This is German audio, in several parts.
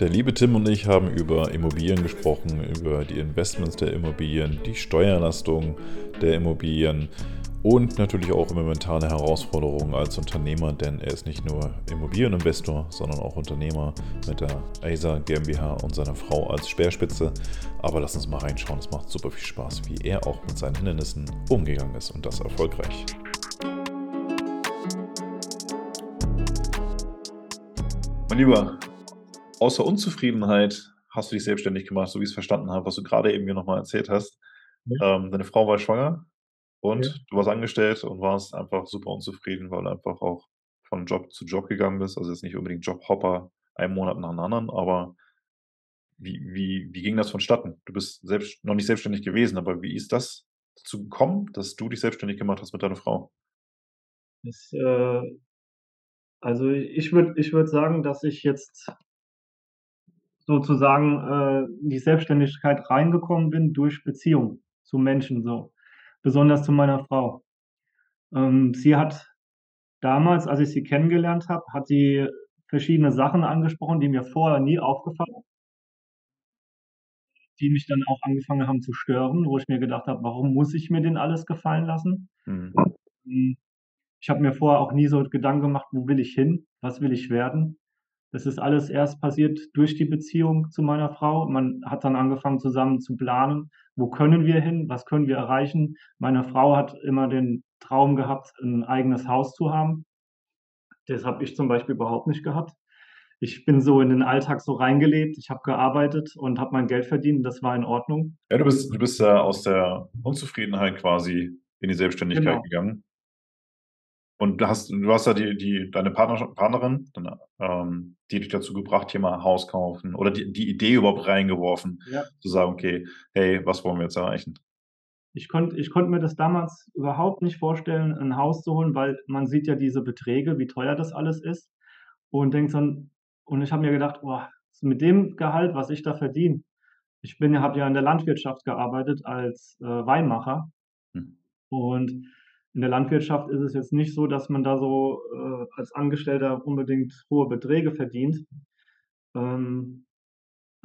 Der liebe Tim und ich haben über Immobilien gesprochen, über die Investments der Immobilien, die Steuerlastung der Immobilien und natürlich auch momentane Herausforderungen als Unternehmer, denn er ist nicht nur Immobilieninvestor, sondern auch Unternehmer mit der ASA GmbH und seiner Frau als Speerspitze. Aber lass uns mal reinschauen, es macht super viel Spaß, wie er auch mit seinen Hindernissen umgegangen ist und das erfolgreich. Mein Lieber, außer Unzufriedenheit hast du dich selbstständig gemacht, so wie ich es verstanden habe, was du gerade eben mir nochmal erzählt hast. Ja. Ähm, deine Frau war schwanger und ja. du warst angestellt und warst einfach super unzufrieden, weil du einfach auch von Job zu Job gegangen bist. Also jetzt nicht unbedingt Jobhopper, einen Monat nach dem anderen, aber wie, wie, wie ging das vonstatten? Du bist selbst, noch nicht selbstständig gewesen, aber wie ist das dazu gekommen, dass du dich selbstständig gemacht hast mit deiner Frau? Das, äh, also ich würde ich würd sagen, dass ich jetzt sozusagen äh, in die Selbstständigkeit reingekommen bin durch Beziehung zu Menschen so, besonders zu meiner Frau. Ähm, sie hat damals, als ich sie kennengelernt habe, hat sie verschiedene Sachen angesprochen, die mir vorher nie aufgefallen sind, die mich dann auch angefangen haben zu stören, wo ich mir gedacht habe, warum muss ich mir denn alles gefallen lassen? Mhm. Ähm, ich habe mir vorher auch nie so Gedanken gemacht, wo will ich hin, was will ich werden. Das ist alles erst passiert durch die Beziehung zu meiner Frau. Man hat dann angefangen zusammen zu planen, wo können wir hin, was können wir erreichen. Meine Frau hat immer den Traum gehabt, ein eigenes Haus zu haben. Das habe ich zum Beispiel überhaupt nicht gehabt. Ich bin so in den Alltag so reingelebt. Ich habe gearbeitet und habe mein Geld verdient. Das war in Ordnung. Ja, du bist, du bist äh, aus der Unzufriedenheit quasi in die Selbstständigkeit genau. gegangen. Und du hast, du hast ja die, die, deine Partner, Partnerin, ähm, die dich dazu gebracht, hier mal ein Haus kaufen oder die, die Idee überhaupt reingeworfen, ja. zu sagen, okay, hey, was wollen wir jetzt erreichen? Ich konnte ich konnt mir das damals überhaupt nicht vorstellen, ein Haus zu holen, weil man sieht ja diese Beträge, wie teuer das alles ist und denkt dann, und ich habe mir gedacht, boah, mit dem Gehalt, was ich da verdiene, ich bin, habe ja in der Landwirtschaft gearbeitet als äh, Weinmacher hm. und in der Landwirtschaft ist es jetzt nicht so, dass man da so äh, als Angestellter unbedingt hohe Beträge verdient. Ähm,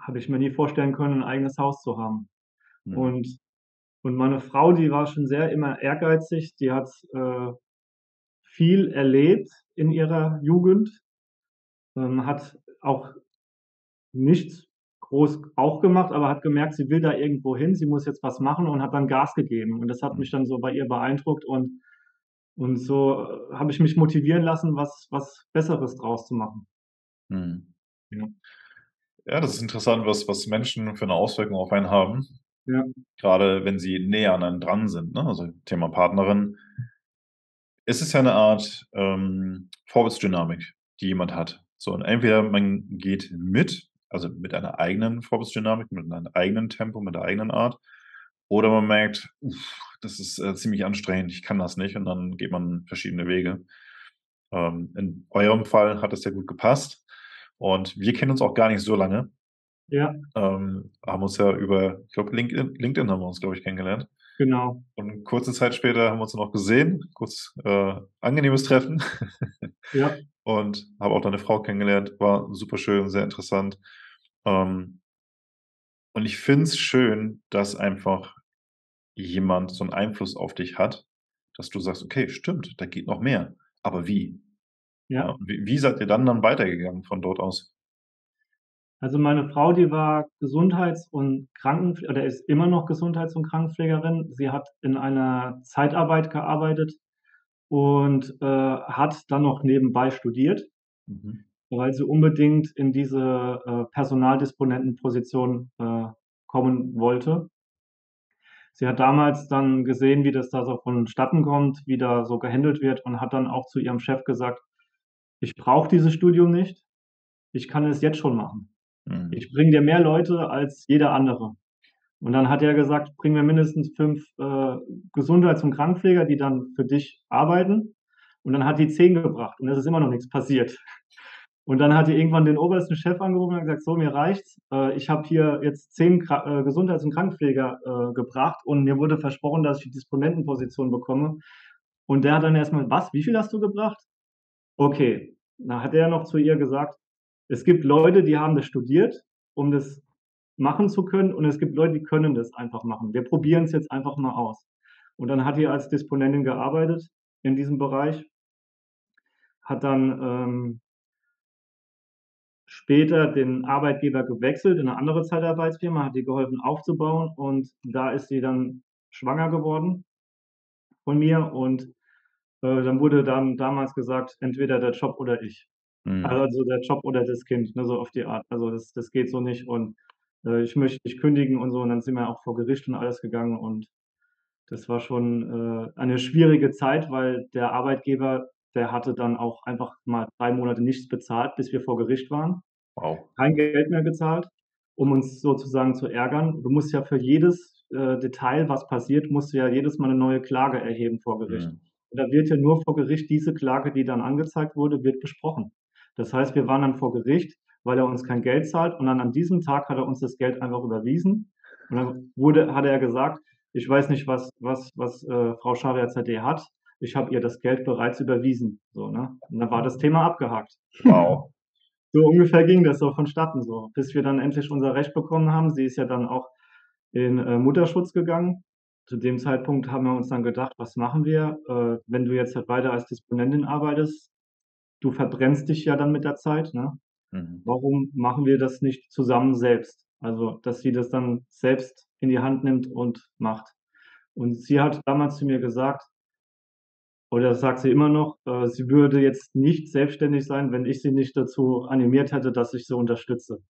habe ich mir nie vorstellen können, ein eigenes Haus zu haben. Mhm. Und, und meine Frau, die war schon sehr immer ehrgeizig, die hat äh, viel erlebt in ihrer Jugend, ähm, hat auch nichts groß auch gemacht, aber hat gemerkt, sie will da irgendwo hin, sie muss jetzt was machen und hat dann Gas gegeben. Und das hat mich dann so bei ihr beeindruckt und, und so äh, habe ich mich motivieren lassen, was, was Besseres draus zu machen. Hm. Ja. ja, das ist interessant, was, was Menschen für eine Auswirkung auf einen haben. Ja. Gerade wenn sie näher an einem dran sind, ne? also Thema Partnerin. Es ist ja eine Art ähm, Vorwärtsdynamik, die jemand hat. So, und entweder man geht mit also mit einer eigenen Vorwärtsdynamik, mit einem eigenen Tempo, mit der eigenen Art. Oder man merkt, uff, das ist äh, ziemlich anstrengend, ich kann das nicht und dann geht man verschiedene Wege. Ähm, in eurem Fall hat es ja gut gepasst und wir kennen uns auch gar nicht so lange. Ja. Ähm, haben uns ja über, ich glaube, LinkedIn, LinkedIn haben wir uns, glaube ich, kennengelernt. Genau. Und kurze Zeit später haben wir uns noch gesehen, kurz äh, angenehmes Treffen. ja. Und habe auch deine Frau kennengelernt, war super schön, sehr interessant. Ähm, und ich finde es schön, dass einfach jemand so einen Einfluss auf dich hat, dass du sagst, okay, stimmt, da geht noch mehr. Aber wie? Ja. ja wie, wie seid ihr dann dann weitergegangen von dort aus? Also meine Frau, die war Gesundheits- und Krankenpflegerin oder ist immer noch Gesundheits- und Krankenpflegerin. Sie hat in einer Zeitarbeit gearbeitet und äh, hat dann noch nebenbei studiert, mhm. weil sie unbedingt in diese äh, Personaldisponentenposition äh, kommen wollte. Sie hat damals dann gesehen, wie das da so vonstatten kommt, wie da so gehandelt wird und hat dann auch zu ihrem Chef gesagt, ich brauche dieses Studium nicht, ich kann es jetzt schon machen. Mhm. Ich bringe dir mehr Leute als jeder andere. Und dann hat er gesagt, bring mir mindestens fünf äh, Gesundheits- und Krankenpfleger, die dann für dich arbeiten. Und dann hat die zehn gebracht und es ist immer noch nichts passiert. Und dann hat die irgendwann den obersten Chef angerufen und gesagt, so, mir reicht's. Äh, ich habe hier jetzt zehn Kra äh, Gesundheits- und Krankenpfleger äh, gebracht und mir wurde versprochen, dass ich die Disponentenposition bekomme. Und der hat dann erstmal, was, wie viel hast du gebracht? Okay. Dann hat er noch zu ihr gesagt, Es gibt Leute, die haben das studiert, um das machen zu können und es gibt Leute, die können das einfach machen. Wir probieren es jetzt einfach mal aus. Und dann hat die als Disponentin gearbeitet in diesem Bereich, hat dann ähm, später den Arbeitgeber gewechselt in eine andere Zeitarbeitsfirma, hat die geholfen aufzubauen und da ist sie dann schwanger geworden von mir und äh, dann wurde dann damals gesagt, entweder der Job oder ich. Mhm. Also der Job oder das Kind, ne, so auf die Art. Also das, das geht so nicht und äh, ich möchte dich kündigen und so und dann sind wir auch vor Gericht und alles gegangen und das war schon äh, eine schwierige Zeit, weil der Arbeitgeber, der hatte dann auch einfach mal drei Monate nichts bezahlt, bis wir vor Gericht waren. Wow. Kein Geld mehr gezahlt, um uns sozusagen zu ärgern. Du musst ja für jedes äh, Detail, was passiert, musst du ja jedes Mal eine neue Klage erheben vor Gericht. Mhm. Und da wird ja nur vor Gericht diese Klage, die dann angezeigt wurde, wird besprochen. Das heißt, wir waren dann vor Gericht, weil er uns kein Geld zahlt und dann an diesem Tag hat er uns das Geld einfach überwiesen. Und dann wurde, hat er gesagt, ich weiß nicht, was, was, was äh, Frau Scharia ZD hat. Ich habe ihr das Geld bereits überwiesen. So, ne? Und dann war das Thema abgehakt. Wow. so ungefähr ging das so vonstatten, so, bis wir dann endlich unser Recht bekommen haben. Sie ist ja dann auch in äh, Mutterschutz gegangen. Zu dem Zeitpunkt haben wir uns dann gedacht, was machen wir, äh, wenn du jetzt halt weiter als Disponentin arbeitest? Du verbrennst dich ja dann mit der Zeit. Ne? Mhm. Warum machen wir das nicht zusammen selbst? Also, dass sie das dann selbst in die Hand nimmt und macht. Und sie hat damals zu mir gesagt, oder sagt sie immer noch, äh, sie würde jetzt nicht selbstständig sein, wenn ich sie nicht dazu animiert hätte, dass ich sie unterstütze.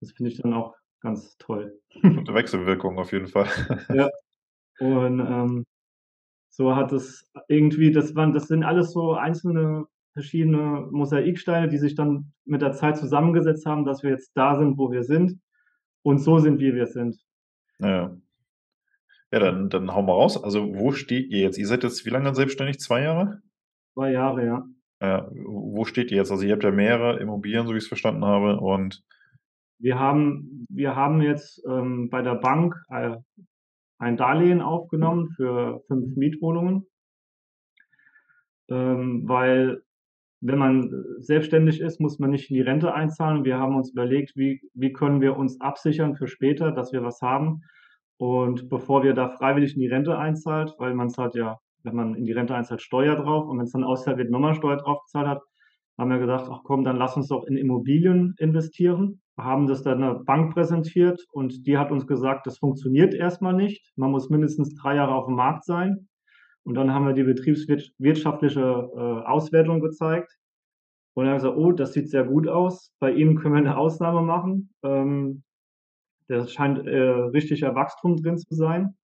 Das finde ich dann auch ganz toll. Gute Wechselwirkung auf jeden Fall. ja. Und ähm, so hat es irgendwie, das waren, das sind alles so einzelne verschiedene Mosaiksteine, die sich dann mit der Zeit zusammengesetzt haben, dass wir jetzt da sind, wo wir sind und so sind, wie wir sind. Ja. Ja, dann, dann hauen wir raus. Also, wo steht ihr jetzt? Ihr seid jetzt wie lange selbstständig? Zwei Jahre? Zwei Jahre, ja. Ja, wo steht ihr jetzt? Also, ihr habt ja mehrere Immobilien, so wie ich es verstanden habe. Und wir haben, wir haben jetzt ähm, bei der Bank äh, ein Darlehen aufgenommen für fünf Mietwohnungen, ähm, weil wenn man selbstständig ist, muss man nicht in die Rente einzahlen. Wir haben uns überlegt, wie, wie können wir uns absichern für später, dass wir was haben. Und bevor wir da freiwillig in die Rente einzahlt, weil man zahlt ja, wenn man in die Rente einzahlt, Steuer drauf und wenn es dann auszahlt wird, nochmal Steuer drauf gezahlt hat, haben wir gesagt, ach komm, dann lass uns doch in Immobilien investieren. Wir haben das dann der Bank präsentiert und die hat uns gesagt, das funktioniert erstmal nicht. Man muss mindestens drei Jahre auf dem Markt sein. Und dann haben wir die betriebswirtschaftliche äh, Auswertung gezeigt. Und dann haben wir gesagt, oh, das sieht sehr gut aus. Bei ihm können wir eine Ausnahme machen. Ähm, da scheint äh, richtiger Wachstum drin zu sein.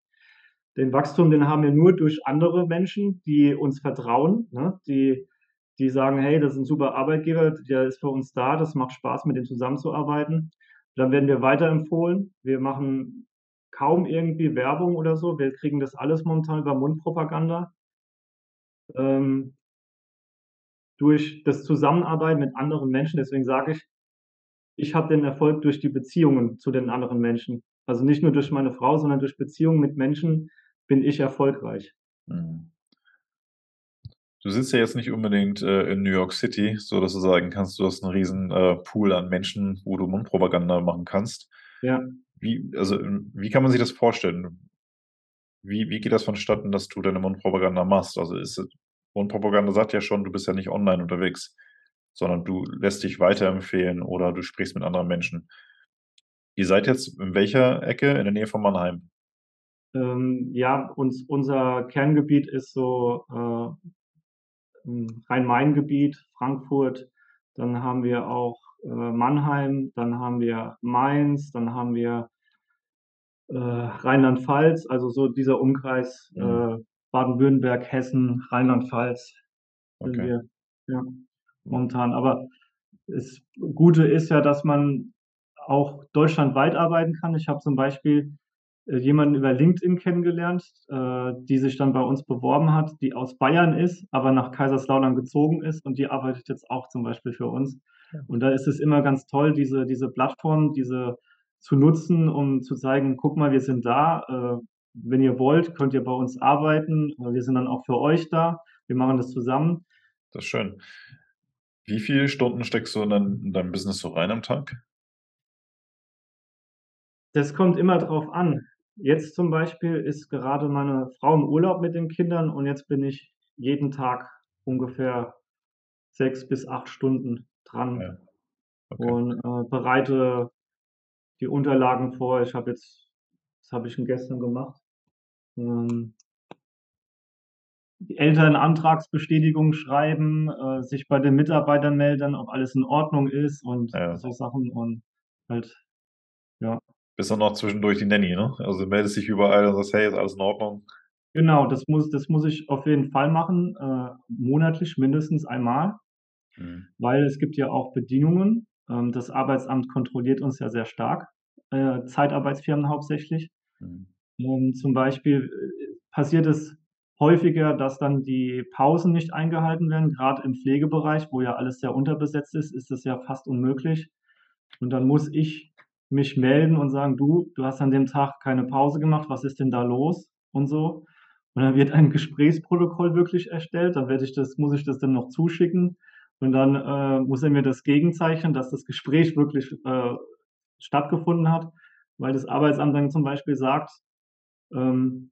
Den Wachstum, den haben wir nur durch andere Menschen, die uns vertrauen, ne? die, die sagen, hey, das ist ein super Arbeitgeber, der ist für uns da, das macht Spaß, mit dem zusammenzuarbeiten. Dann werden wir weiterempfohlen. Wir machen kaum irgendwie Werbung oder so. Wir kriegen das alles momentan über Mundpropaganda. Ähm, durch das Zusammenarbeiten mit anderen Menschen. Deswegen sage ich, ich habe den Erfolg durch die Beziehungen zu den anderen Menschen. Also nicht nur durch meine Frau, sondern durch Beziehungen mit Menschen bin ich erfolgreich. Mhm. Du sitzt ja jetzt nicht unbedingt äh, in New York City, so dass du sagen kannst, du hast einen riesen äh, Pool an Menschen, wo du Mundpropaganda machen kannst. Ja. Wie, also, wie kann man sich das vorstellen? Wie, wie geht das vonstatten, dass du deine Mundpropaganda machst? Also ist Mundpropaganda sagt ja schon, du bist ja nicht online unterwegs, sondern du lässt dich weiterempfehlen oder du sprichst mit anderen Menschen. Ihr seid jetzt in welcher Ecke? In der Nähe von Mannheim? Ähm, ja, uns, unser Kerngebiet ist so äh, Rhein-Main-Gebiet, Frankfurt. Dann haben wir auch äh, Mannheim, dann haben wir Mainz, dann haben wir äh, Rheinland-Pfalz, also so dieser Umkreis mhm. äh, Baden-Württemberg, Hessen, Rheinland-Pfalz sind okay. wir ja, momentan. Aber das Gute ist ja, dass man auch deutschlandweit arbeiten kann. Ich habe zum Beispiel äh, jemanden über LinkedIn kennengelernt, äh, die sich dann bei uns beworben hat, die aus Bayern ist, aber nach Kaiserslautern gezogen ist und die arbeitet jetzt auch zum Beispiel für uns. Und da ist es immer ganz toll, diese, diese Plattform, diese zu nutzen, um zu zeigen, guck mal, wir sind da. Äh, wenn ihr wollt, könnt ihr bei uns arbeiten. Wir sind dann auch für euch da. Wir machen das zusammen. Das ist schön. Wie viele Stunden steckst du in dein in dein Business so rein am Tag? Das kommt immer drauf an. Jetzt zum Beispiel ist gerade meine Frau im Urlaub mit den Kindern und jetzt bin ich jeden Tag ungefähr 6 bis 8 Stunden dran Ja, okay. und, äh, bereite die Unterlagen vor. Ich habe jetzt was habe ich 'n gestern gemacht? Ähm die Elternantragsbestätigung schreiben, äh, sich bei den Mitarbeitern melden, ob alles in Ordnung ist und Ja. so Sachen und halt ja. Bist dann auch zwischendurch die Nanny, ne? Also, meldest dich überall und sagst: „Hey, ist alles in Ordnung?“ Genau, das muss das muss ich auf jeden Fall machen, äh, monatlich mindestens einmal. Mhm. Weil es gibt ja auch Bedingungen. Ähm, das Arbeitsamt kontrolliert uns ja sehr stark, äh, Zeitarbeitsfirmen hauptsächlich. Mhm. Ähm, zum Beispiel, äh, passiert es häufiger, dass dann die Pausen nicht eingehalten werden. Grad im Pflegebereich, wo ja alles sehr unterbesetzt ist, ist das ja fast unmöglich. Und dann muss ich mich melden und sagen: „Du, du hast an dem Tag keine Pause gemacht. Was ist denn da los?“ und so. Und dann wird ein Gesprächsprotokoll wirklich erstellt. Dann werde ich das muss ich das dann noch zuschicken und dann, äh, muss er mir das gegenzeichnen, dass das Gespräch wirklich, äh, stattgefunden hat, weil das Arbeitsamt dann zum Beispiel sagt, ähm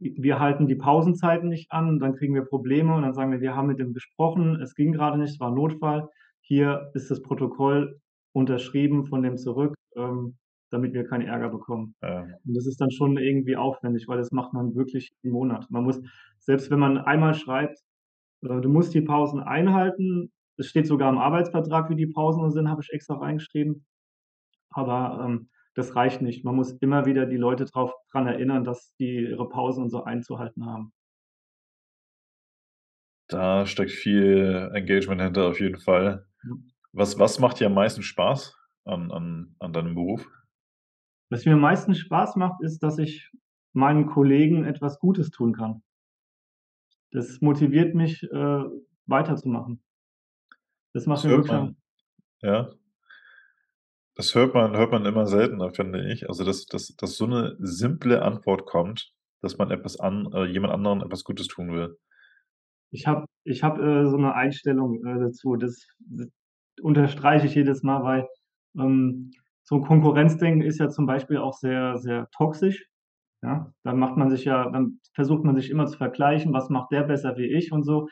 „W wir halten die Pausenzeiten nicht an“, dann kriegen wir Probleme und dann sagen wir: „Wir haben mit dem gesprochen, es ging grade nicht, es war Notfall. Hier ist das Protokoll unterschrieben von dem zurück, ähm, damit wir keinen Ärger bekommen.“ Ja. Und das ist dann schon irgendwie aufwendig, weil das macht man wirklich jeden Monat. Man muss selbst wenn man einmal schreibt, du musst die Pausen einhalten, es steht sogar im Arbeitsvertrag, wie die Pausen sind, habe ich extra reingeschrieben. Aber, ähm, das reicht nicht. Man muss immer wieder die Leute drauf dran erinnern, dass die ihre Pausen und so einzuhalten haben. Da steckt viel Engagement hinter auf jeden Fall. Was was macht dir am meisten Spaß an an an deinem Beruf? Was mir am meisten Spaß macht, ist, dass ich meinen Kollegen etwas Gutes tun kann. Das motiviert mich, äh, weiterzumachen. Das macht Das mir hört wirklich man ja. Das hört man hört man immer seltener, finde ich. Also, dass dass dass so 'ne simple Antwort kommt, dass man etwas an äh, jemand anderen etwas Gutes tun will. Ich habe ich habe, äh, so 'ne Einstellung, äh, dazu. Das d unterstreiche ich jedes Mal, weil, ähm, so 'n Konkurrenzdenken ist ja zum Beispiel auch sehr, sehr toxisch, ja? Dann macht man sich ja dann versucht man sich immer zu vergleichen: „Was macht der besser wie ich?“ und so.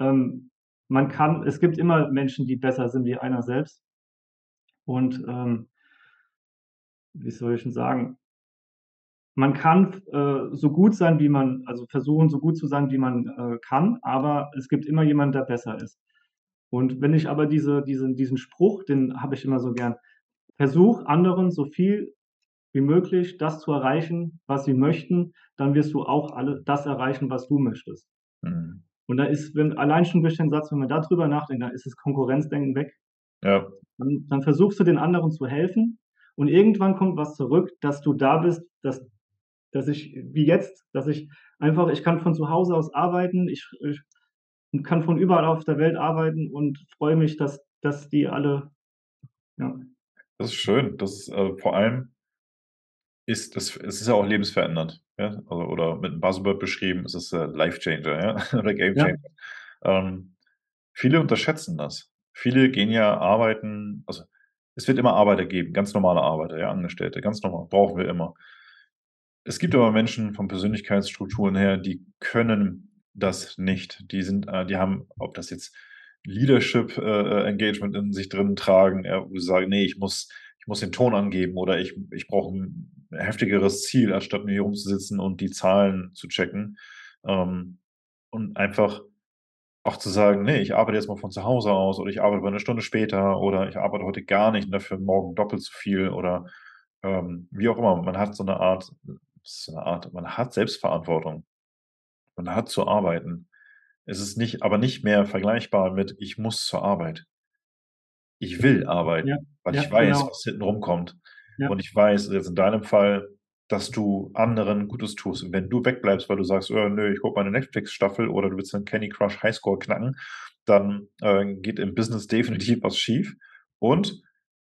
Ähm, man kann es gibt immer Menschen, die besser sind wie einer selbst. Und, ähm wie soll ich 'n sagen? Man kann äh, so gut sein, wie man also, versuchen, so gut zu sein, wie man, äh, kann, aber es gibt immer jemanden, der besser ist. Und wenn ich aber diese diesen diesen Spruch, den habe ich immer so gern: „Versuch anderen so viel wie möglich das zu erreichen, was sie möchten, dann wirst du auch alle das erreichen, was du möchtest.“ Mhm. Und da ist wenn allein schon durch den Satz, wenn man da drüber nachdenkt, dann ist das Konkurrenzdenken weg. Ja. Dann dann versuchst du den anderen zu helfen und irgendwann kommt was zurück, dass du da bist, dass dass ich wie jetzt, dass ich einfach ich kann von zu Hause aus arbeiten, ich ich kann von überall auf der Welt arbeiten und freue mich, dass dass die alle ja. Das ist schön. Das ist, äh, vor allem ist das es ist ja auch lebensverändernd, ja? Also, oder mit 'nem Buzzword beschrieben, es ist, äh, Life Changer, ja, oder Game Ja. Changer. Ähm, viele unterschätzen das. Viele gehen ja arbeiten also, es wird immer Arbeiter geben, ganz normale Arbeiter, ja, Angestellte, ganz normal, brauchen wir immer. Es gibt aber Menschen von Persönlichkeitsstrukturen her, die können das nicht. Die sind äh, die haben, ob das jetzt Leadership, äh, äh, Engagement in sich drin tragen, ja, wo sie sagen: „Ne, ich muss ich muss den Ton angeben oder ich ich brauche 'n heftigeres Ziel, anstatt nur hier rumzusitzen und die Zahlen zu checken.“ Ähm, und einfach auch zu sagen: „Ne, ich arbeite jetzt mal von zu Hause aus oder ich arbeite mal 'ne Stunde später oder ich arbeite heute gar nicht und dafür morgen doppelt so viel“ oder, ähm, wie auch immer. Man hat so 'ne Art so 'ne Art man hat Selbstverantwortung. Man hat zu arbeiten. Es ist nicht aber nicht mehr vergleichbar mit: „Ich muss zur Arbeit.“ Ich will Ja, arbeiten, weil ja, ich weiß, genau. was hinten rumkommt. Ja. Und ich weiß jetzt in deinem Fall, dass du anderen Gutes tust. Und wenn du wegbleibst, weil du sagst: „Oh, ne, ich gucke meine Netflix-Staffel“ oder du willst dein Candy Crush Highscore knacken, dann, äh, geht im Business definitiv was schief. Und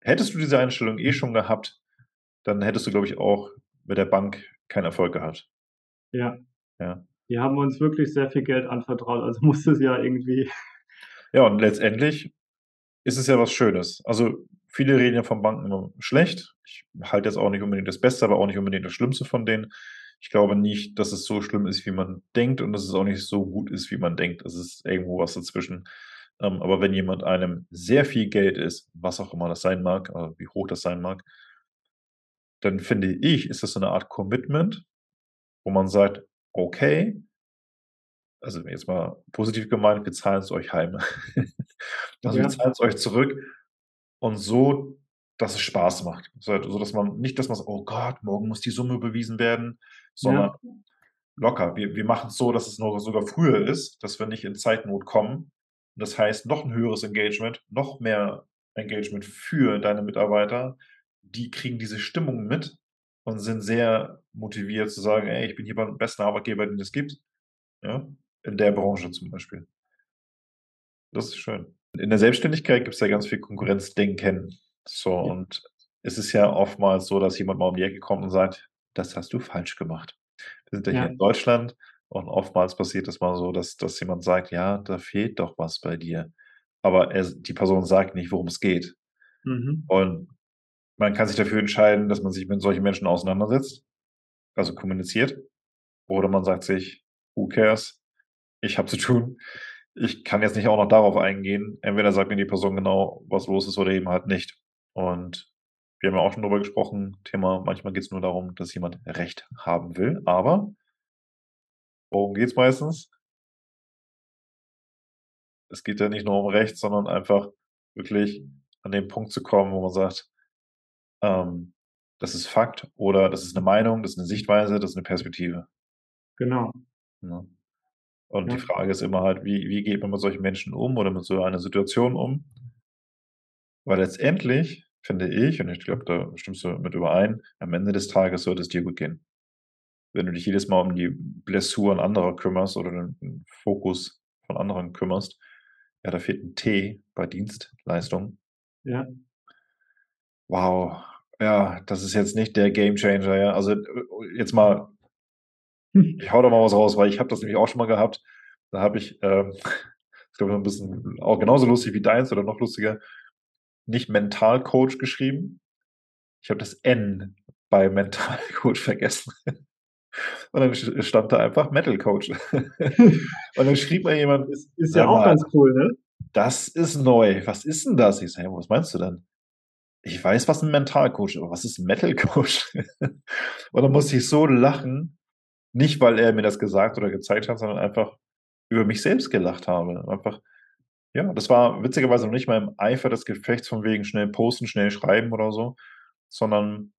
hättest du diese Einstellung eh schon gehabt, dann hättest du, glaube ich, auch mit der Bank keinen Erfolg gehabt. Ja. Ja. Die haben uns wirklich sehr viel Geld anvertraut, also muss das ja irgendwie Ja, und letztendlich ist es ja was Schönes. Also, viele reden ja von Banken immer schlecht. Ich halte jetzt auch nicht unbedingt das Beste, aber auch nicht unbedingt das Schlimmste von denen. Ich glaube nicht, dass es so schlimm ist, wie man denkt und dass es auch nicht so gut ist, wie man denkt. Es ist irgendwo was dazwischen. Ähm, aber wenn jemand einem sehr viel Geld ist, was auch immer das sein mag, äh, wie hoch das sein mag dann finde ich, ist das so 'ne Art Commitment, wo man sagt: „Okay“ also, jetzt mal positiv gemeint, wir zahlen's euch heim. Also, wir Ja. zahlen's euch zurück und so, dass es Spaß macht. So dass man nicht, dass man so: „Oh Gott, morgen muss die Summe überwiesen werden“, sondern Ja. locker. Wir wir machen's so, dass es noch sogar früher ist, dass wir nicht in Zeitnot kommen. Das heißt, noch 'n höheres Engagement, noch mehr Engagement für deine Mitarbeiter. Die kriegen diese Stimmung mit und sind sehr motiviert zu sagen: „Ey, ich bin hier beim besten Arbeitgeber, den es gibt“, ja, in der Branche zum Beispiel. Das ist schön. In der Selbstständigkeit gibt's ja ganz viel Konkurrenzdenken. So, Ja. und es ist ja oftmals so, dass jemand mal um die Ecke kommt und sagt: „Das hast du falsch gemacht.“ Wir sind ja hier Ja. in Deutschland und oftmals passiert es mal so, dass dass jemand sagt: „Ja, da fehlt doch was bei dir.“ Aber er die Person sagt nicht, worum es geht. Mhm. Und man kann sich dafür entscheiden, dass man sich mit solchen Menschen auseinandersetzt, also kommuniziert, oder man sagt sich: „Who cares? Ich habe zu tun. Ich kann jetzt nicht auch noch darauf eingehen.“ Entweder sagt mir die Person genau, was los ist oder eben halt nicht. Und wir haben ja auch schon drüber gesprochen, Thema manchmal geht's nur darum, dass jemand Recht haben will, aber worum geht's meistens? Es geht ja nicht nur um Recht, sondern einfach wirklich an den Punkt zu kommen, wo man sagt, ähm: „Das ist Fakt“ oder „Das ist 'ne Meinung, das ist 'ne Sichtweise, das ist 'ne Perspektive.“ Genau. Ne? Und die Ja. Frage ist immer halt, wie wie geht man mit solchen Menschen um oder mit so einer Situation um? Weil letztendlich finde ich, und ich glaube, da stimmst du mit überein, am Ende des Tages sollte es dir gut gehen. Wenn du dich jedes Mal um die Blessuren anderer kümmerst oder den Fokus von anderen kümmerst, ja, da fehlt 'n T bei Dienstleistung. Ja. Wow, ja, das ist jetzt nicht der Gamechanger, ja. Also, äh, jetzt mal ich haue da mal was raus, weil ich habe das nämlich auch schon mal gehabt. Da habe ich, ähm, glaube ich noch 'n bisschen auch genauso lustig wie deins oder noch lustiger, nicht Mentalcoach geschrieben. Ich habe das N bei Mentalcoach vergessen. Und dann st stand da einfach Metal-Coach. Und dann schrieb mir jemand: Ist ist ja „Sag auch mal, ganz cool, ne? das ist neu. Was ist 'n das?“ Ich „Hä, was meinst du denn?“ „Ich weiß, was 'n Mentalcoach ist, aber was ist 'n Metal-Coach?“ Und dann musste ich so lachen, nicht, weil er mir das gesagt oder gezeigt hat, sondern einfach über mich selbst gelacht habe. Einfach ja, das war witzigerweise noch nicht mal im Eifer des Gefechts von wegen schnell posten, schnell schreiben oder so, sondern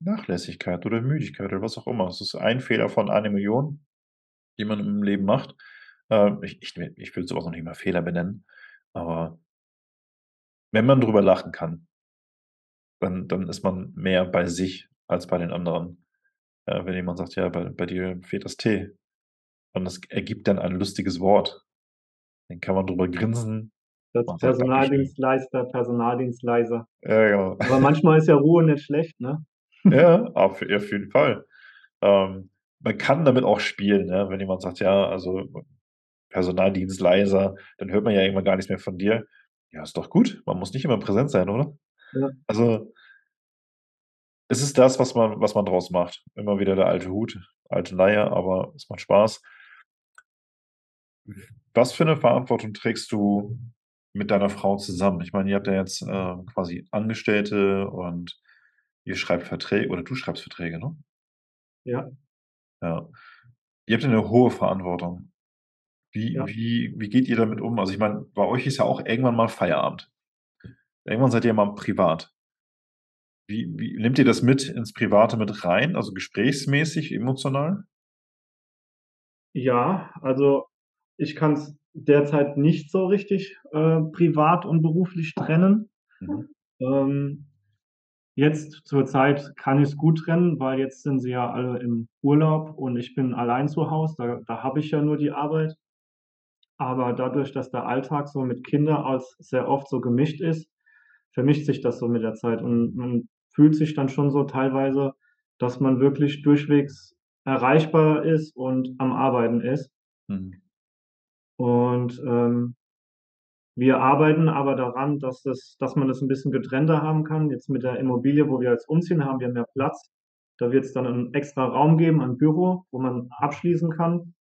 Nachlässigkeit oder Müdigkeit oder was auch immer. Es ist ein Fehler von 1.000.000, die man im Leben macht. Ähm, ich ich ich würde so was noch nicht mal Fehler benennen, aber wenn man drüber lachen kann dann dann ist man mehr bei sich als bei den anderen. Äh, wenn jemand sagt: „Ja, bei bei dir fehlt das T“ und das ergibt dann ein lustiges Wort, dann kann man drüber grinsen. „Dankeschön.“ Personaldienstleister, Personaldienstleiser. Ja, genau. Aber manchmal ist ja Ruhe nicht schlecht, ne? Ja, auf auf jeden Fall. Ähm, man kann damit auch spielen, ne? Wenn jemand sagt: „Ja, also Personaldienstleiser“, dann hört man ja irgendwann gar nichts mehr von dir. Ja, ist doch gut. Man muss nicht immer präsent sein, oder? Ja. Also es ist das, was man was man draus macht. Immer wieder der alte Hut, alte Leier, aber es macht Spaß. Was für 'ne Verantwortung trägst du mit deiner Frau zusammen? Ich meine, ihr habt ja jetzt, äh, quasi Angestellte und ihr schreibt Verträ oder du schreibst Verträge, ne? Ja. Ja. Ihr habt ja 'ne hohe Verantwortung. Wie Ja. wie wie geht ihr damit um? Also, ich meine, bei euch ist ja auch irgendwann mal Feierabend. Irgendwann seid ihr mal privat. Wie wie nehmt ihr das mit ins Private mit rein, also gesprächsmäßig, emotional? Ja, also, ich kann's derzeit nicht so richtig, äh, privat und beruflich trennen. Mhm. Ähm, jetzt zur Zeit kann ich's gut trennen, weil jetzt sind sie ja alle im Urlaub und ich bin allein zu Hause. Da da habe ich ja nur die Arbeit. Aber dadurch, dass der Alltag so mit Kinder als sehr oft so gemischt ist, vermischt sich das so mit der Zeit und man fühlt sich dann schon so teilweise, dass man wirklich durchwegs erreichbar ist und am Arbeiten ist. Mhm. Und, ähm Wir arbeiten aber daran, dass das dass man das 'n bisschen getrennter haben kann. Jetzt mit der Immobilie, wo wir jetzt umziehen, haben wir mehr Platz. Da wird's dann 'n extra Raum geben, ein Büro, wo man abschließen kann.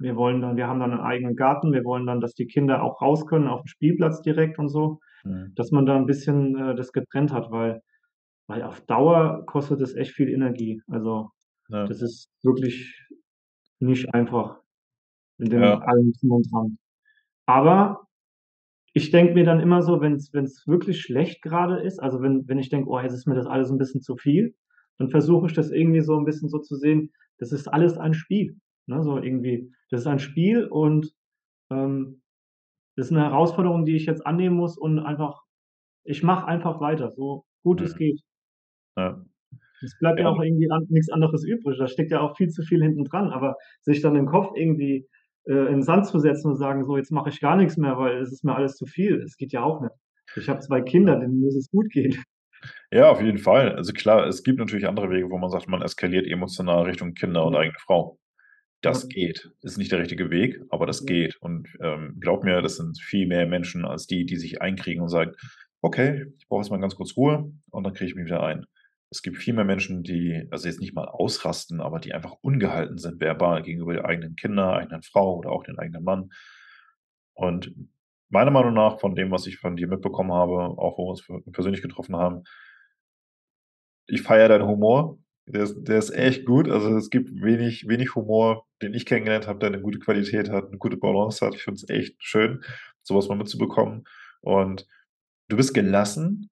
Wir wollen dann wir haben dann 'nen eigenen Garten. Wir wollen dann, dass die Kinder auch raus können auf 'n Spielplatz direkt und so, Mhm. dass man da 'n bisschen, äh, das getrennt hat, weil weil auf Dauer kostet das echt viel Energie. Also, Ja. das ist wirklich nicht einfach mit dem Ja. allem Drum und Dran. Aber ich denke mir dann immer so, wenn's wenn's wirklich schlecht grade ist, also wenn wenn ich denke: „Oh, jetzt ist mir das alles 'n bisschen zu viel“, dann versuche ich das irgendwie so 'n bisschen so zu sehen, das ist alles ein Spiel, ne, so irgendwie. Das ist ein Spiel und, ähm, das ist 'ne Herausforderung, die ich jetzt annehmen muss und einfach ich mache einfach weiter, so gut es Mhm. geht. Ja. Es bleibt ja Ja. auch irgendwie an nix anderes übrig. Da steckt ja auch viel zu viel hinten dran, aber sich dann den Kopf irgendwie, äh, in 'n Sand zu setzen und sagen: „So, jetzt mache ich gar nix mehr, weil es ist mir alles zu viel“, das geht ja auch nicht. Ich habe 2 Kinder, denen muss es gut gehen. Ja, auf jeden Fall. Also klar, es gibt natürlich andere Wege, wo man sagt, man eskaliert emotional Richtung Kinder und eigene Frau. Das geht. Ist nicht der richtige Weg, aber das geht. Und, ähm, glaube mir, das sind viel mehr Menschen als die, die sich einkriegen und sagen: „Okay, ich brauche jetzt mal ganz kurz Ruhe und dann kriege ich mich wieder ein.“ Es gibt viel mehr Menschen, die also jetzt nicht mal ausrasten, aber die einfach ungehalten sind verbal gegenüber den eigenen Kinder, eigenen Frau oder auch den eigenen Mann. Und meiner Meinung nach, von dem, was ich von dir mitbekommen habe, auch wo wir uns pe persönlich getroffen haben ich feiere deinen Humor. Der ist der ist echt gut. Also, es gibt wenig wenig Humor, den ich kennengelernt habe, der 'ne gute Qualität hat, 'ne gute Balance hat. Ich finde es echt schön, so was mal mitzubekommen. Und du bist gelassen.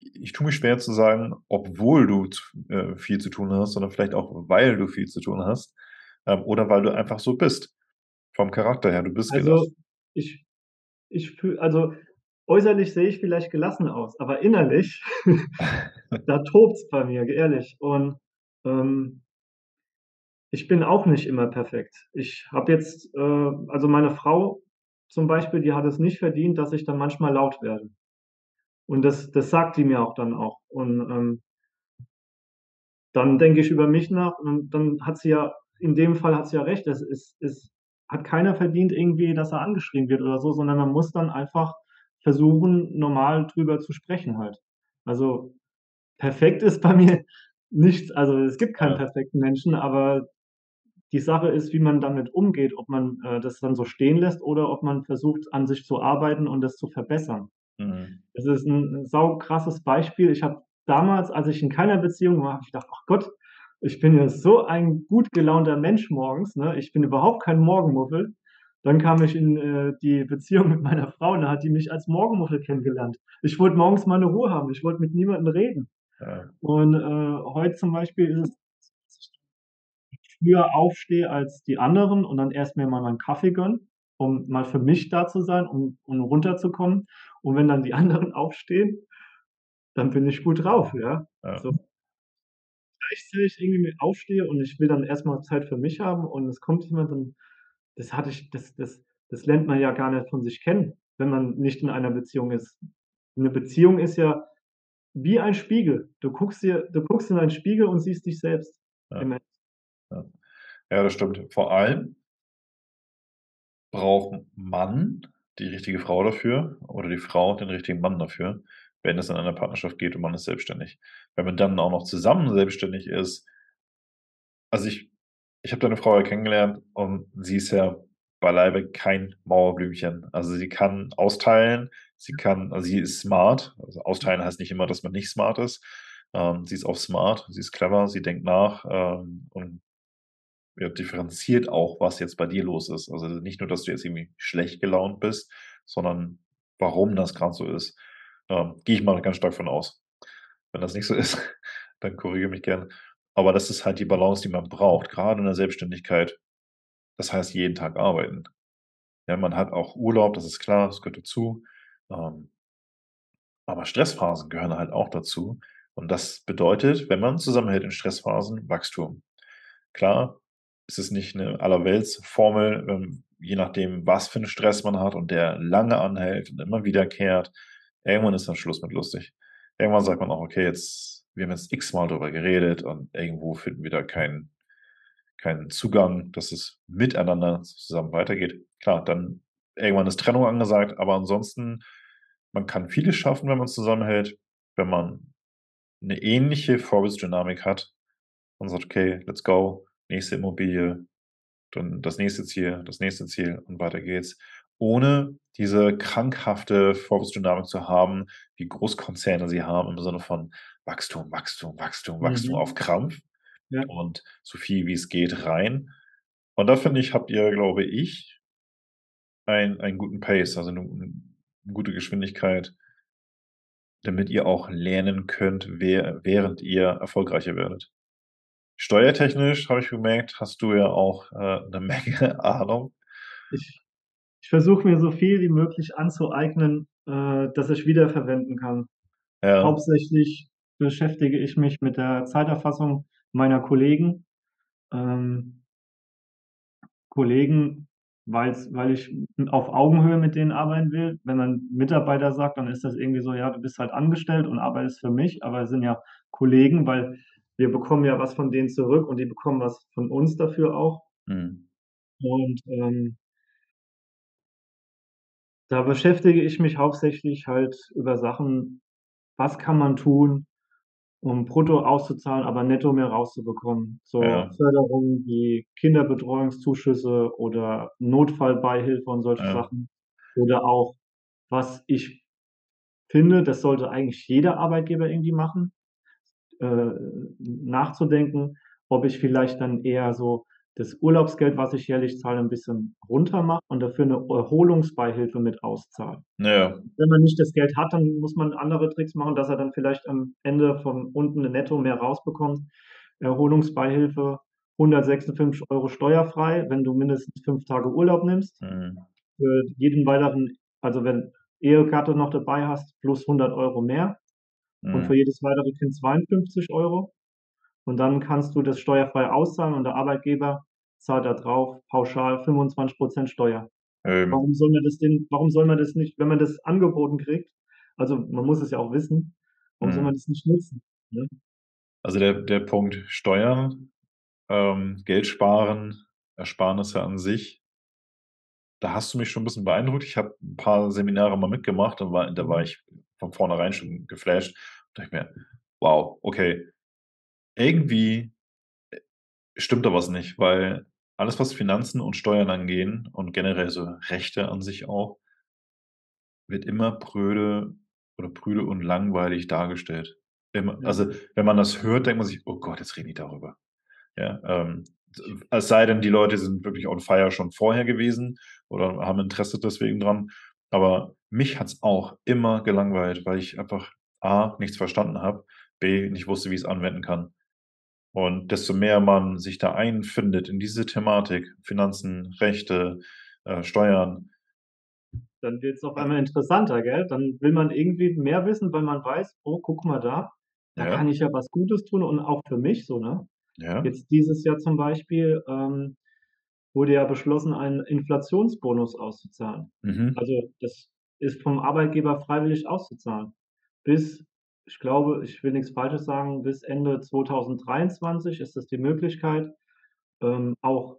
Ich tue mich schwer zu sagen, obwohl du äh, viel zu tun hast, sondern vielleicht auch, weil du viel zu tun hast, ähm, oder weil du einfach so bist vom Charakter her. Du bist Also, gelassen. ich ich fühle also, äußerlich sehe ich vielleicht gelassen aus, aber innerlich, da tobt's bei mir, ehrlich. Und, ähm ich bin auch nicht immer perfekt. Ich habe jetzt, äh also meine Frau zum Beispiel, die hat es nicht verdient, dass ich dann manchmal laut werde. Und das das sagt die mir auch dann auch. Und, ähm dann denke ich über mich nach und dann hat sie ja in dem Fall hat sie ja recht. Es es es hat keiner verdient irgendwie, dass er angeschrien wird oder so, sondern man muss dann einfach versuchen, normal drüber zu sprechen halt. Also, perfekt ist bei mir nichts. Also, es gibt keinen perfekten Menschen, aber die Sache ist, wie man damit umgeht, ob man, äh, das dann so stehen lässt oder ob man versucht, an sich zu arbeiten und das zu verbessern. Mhm. Es ist 'n 'n saukrasses Beispiel. Ich habe damals, als ich in keiner Beziehung war, habe ich gedacht: „Ach Gott, ich bin ja so ein gut gelaunter Mensch morgens, ne? Ich bin überhaupt kein Morgenmuffel.“ Dann kam ich in, äh, die Beziehung mit meiner Frau und da hat die mich als Morgenmuffel kennengelernt. Ich wollte morgens meine Ruhe haben. Ich wollte mit niemandem reden. Ja. Und, äh, heute zum Beispiel ist es früher aufstehe als die anderen und dann erst mir mal meinen Kaffee gönne, um mal für mich da zu sein, um um runterzukommen. Und wenn dann die anderen aufstehen, dann bin ich gut drauf, ja. Ja. So gleichzeitig irgendwie mit aufstehe und ich will dann erst mal Zeit für mich haben und es kommt jemand und das hatte ich das das das lernt man ja gar nicht von sich kennen, wenn man nicht in einer Beziehung ist. 'Ne Beziehung ist ja wie ein Spiegel. Du guckst dir du guckst in einen Spiegel und siehst dich selbst Ja. Ja. Ja, das stimmt. Vor allem braucht 'n Mann die richtige Frau dafür oder die Frau den richtigen Mann dafür, wenn es in einer Partnerschaft geht und man ist selbstständig. Wenn man dann auch noch zusammen selbstständig ist also, ich ich habe deine Frau ja kennengelernt und sie ist ja beileibe kein Mauerblümchen. Also, sie kann austeilen, sie kann also, sie ist smart. Also, austeilen heißt nicht immer, dass man nicht smart ist. Ähm, sie ist auch smart, sie ist clever, sie denkt nach, ähm, und ja, differenziert auch, was jetzt bei dir los ist. Also, nicht nur, dass du jetzt irgendwie schlecht gelaunt bist, sondern warum das grad so ist. Ähm, gehe ich mal ganz stark von aus. Wenn das nicht so ist, dann korrigiere mich gern. Aber das ist halt die Balance, die man braucht, grade in der Selbstständigkeit. Das heißt, jeden Tag arbeiten. Ja, man hat auch Urlaub, das ist klar, das gehört dazu. Ähm aber Stressphasen gehören halt auch dazu. Und das bedeutet, wenn man zusammenhält in Stressphasen, Wachstum. Klar, es ist nicht 'ne Allerweltsformel, ähm, je nachdem, was für 'n Stress man hat und der lange anhält und immer wiederkehrt. Irgendwann ist dann Schluss mit lustig. Irgendwann sagt man auch: „Okay, jetzt wir haben jetzt x-mal drüber geredet und irgendwo finden wir da keinen keinen Zugang, dass es miteinander zusammen weitergeht.“ Klar, dann irgendwann ist Trennung angesagt, aber ansonsten, man kann vieles schaffen, wenn man zusammenhält, wenn man 'ne ähnliche Vorwärtsdynamik hat und sagt: „Okay, let's go, nächste Immobilie, dann das nächste Ziel, das nächste Ziel und weiter geht's.“ Ohne diese krankhafte Vorwärtsdynamik zu haben, wie Großkonzerne sie haben im Sinne von Wachstum, Wachstum, Wachstum, Wachstum Mhm. auf Krampf Ja. und so viel wie es geht rein. Und da finde ich, habt ihr, glaube ich einen einen guten Pace, also 'ne 'ne gute Geschwindigkeit damit ihr auch lernen könnt, wäh während ihr erfolgreicher werdet. Steuertechnisch habe ich gemerkt, hast du ja auch, äh, 'ne Menge Ahnung. Ich ich versuche mir so viel wie möglich anzueignen, äh, dass ich wiederverwenden kann. Ja. Hauptsächlich beschäftige ich mich mit der Zeiterfassung meiner Kollegen. Ähm Kollegen, weil's weil ich auf Augenhöhe mit denen arbeiten will. Wenn man Mitarbeiter sagt, dann ist das irgendwie so: „Ja, du bist halt angestellt und arbeitest für mich“, aber es sind ja Kollegen, weil wir bekommen ja was von denen zurück und die bekommen was von uns dafür auch. Mhm. Und, ähm da beschäftige ich mich hauptsächlich halt über Sachen: Was kann man tun, um brutto auszuzahlen, aber netto mehr rauszubekommen? So Ja. Förderungen wie Kinderbetreuungszuschüsse oder Notfallbeihilfe und solche Ja. Sachen. Oder auch, was ich finde, das sollte eigentlich jeder Arbeitgeber irgendwie machen, äh, nachzudenken, ob ich vielleicht dann eher so das Urlaubsgeld, was ich jährlich zahle, 'n bisschen runter mache und dafür 'ne Erholungsbeihilfe mit auszahle. Ja. Wenn man nicht das Geld hat, dann muss man andere Tricks machen, dass er dann vielleicht am Ende von unten netto mehr rausbekommt. Erholungsbeihilfe, 156 € steuerfrei, wenn du mindestens 5 Tage Urlaub nimmst. Mhm. Für jeden weiteren also, wenn Ehegatte noch dabei hast, plus 100 € mehr und für Mhm. jedes weitere Kind 52 €. Und dann kannst du das steuerfrei auszahlen und der Arbeitgeber zahlt da drauf pauschal 25 % Steuer. Ähm. Warum soll man das denn warum soll man das nicht wenn man das angeboten kriegt also, man muss es ja auch wissen, warum soll man Mhm. das nicht nutzen, ne? Also, der der Punkt Steuern, ähm, Geld sparen, Ersparnisse an sich da hast du mich schon 'n bisschen beeindruckt. Ich habe 'n paar Seminare mal mitgemacht, da war da war ich von vornherein schon geflasht. Dachte ich mir: „Wow, okay, irgendwie, äh, stimmt da was nicht“, weil alles, was Finanzen und Steuern angehen und generell so Rechte an sich auch wird immer pröde oder prüde und langweilig dargestellt. Immer Ja. also, wenn man das hört, denkt man sich: „Oh Gott, jetzt reden die darüber.“ Ja, ähm, es sei denn, die Leute sind wirklich on fire schon vorher gewesen oder haben Interesse deswegen dran. Aber mich hat's auch immer gelangweilt, weil ich einfach A nichts verstanden habe, B nicht wusste, wie ich's anwenden kann. Und desto mehr man sich da einfindet in diese Thematik, Finanzen, Rechte, äh, Steuern Dann wird's auf Äh einmal interessanter, gell? Dann will man irgendwie mehr wissen, weil man weiß: „Oh, guck mal da, da kann Ja. ich ja was Gutes tun und auch für mich so“, ne? Ja. Jetzt dieses Jahr zum Beispiel, ähm, wurde ja beschlossen, einen Inflationsbonus auszuzahlen. Mhm. Also, das ist vom Arbeitgeber freiwillig auszuzahlen. Bis ich glaube, ich will nix Falsches sagen, bis Ende 2023 ist das die Möglichkeit, ähm, auch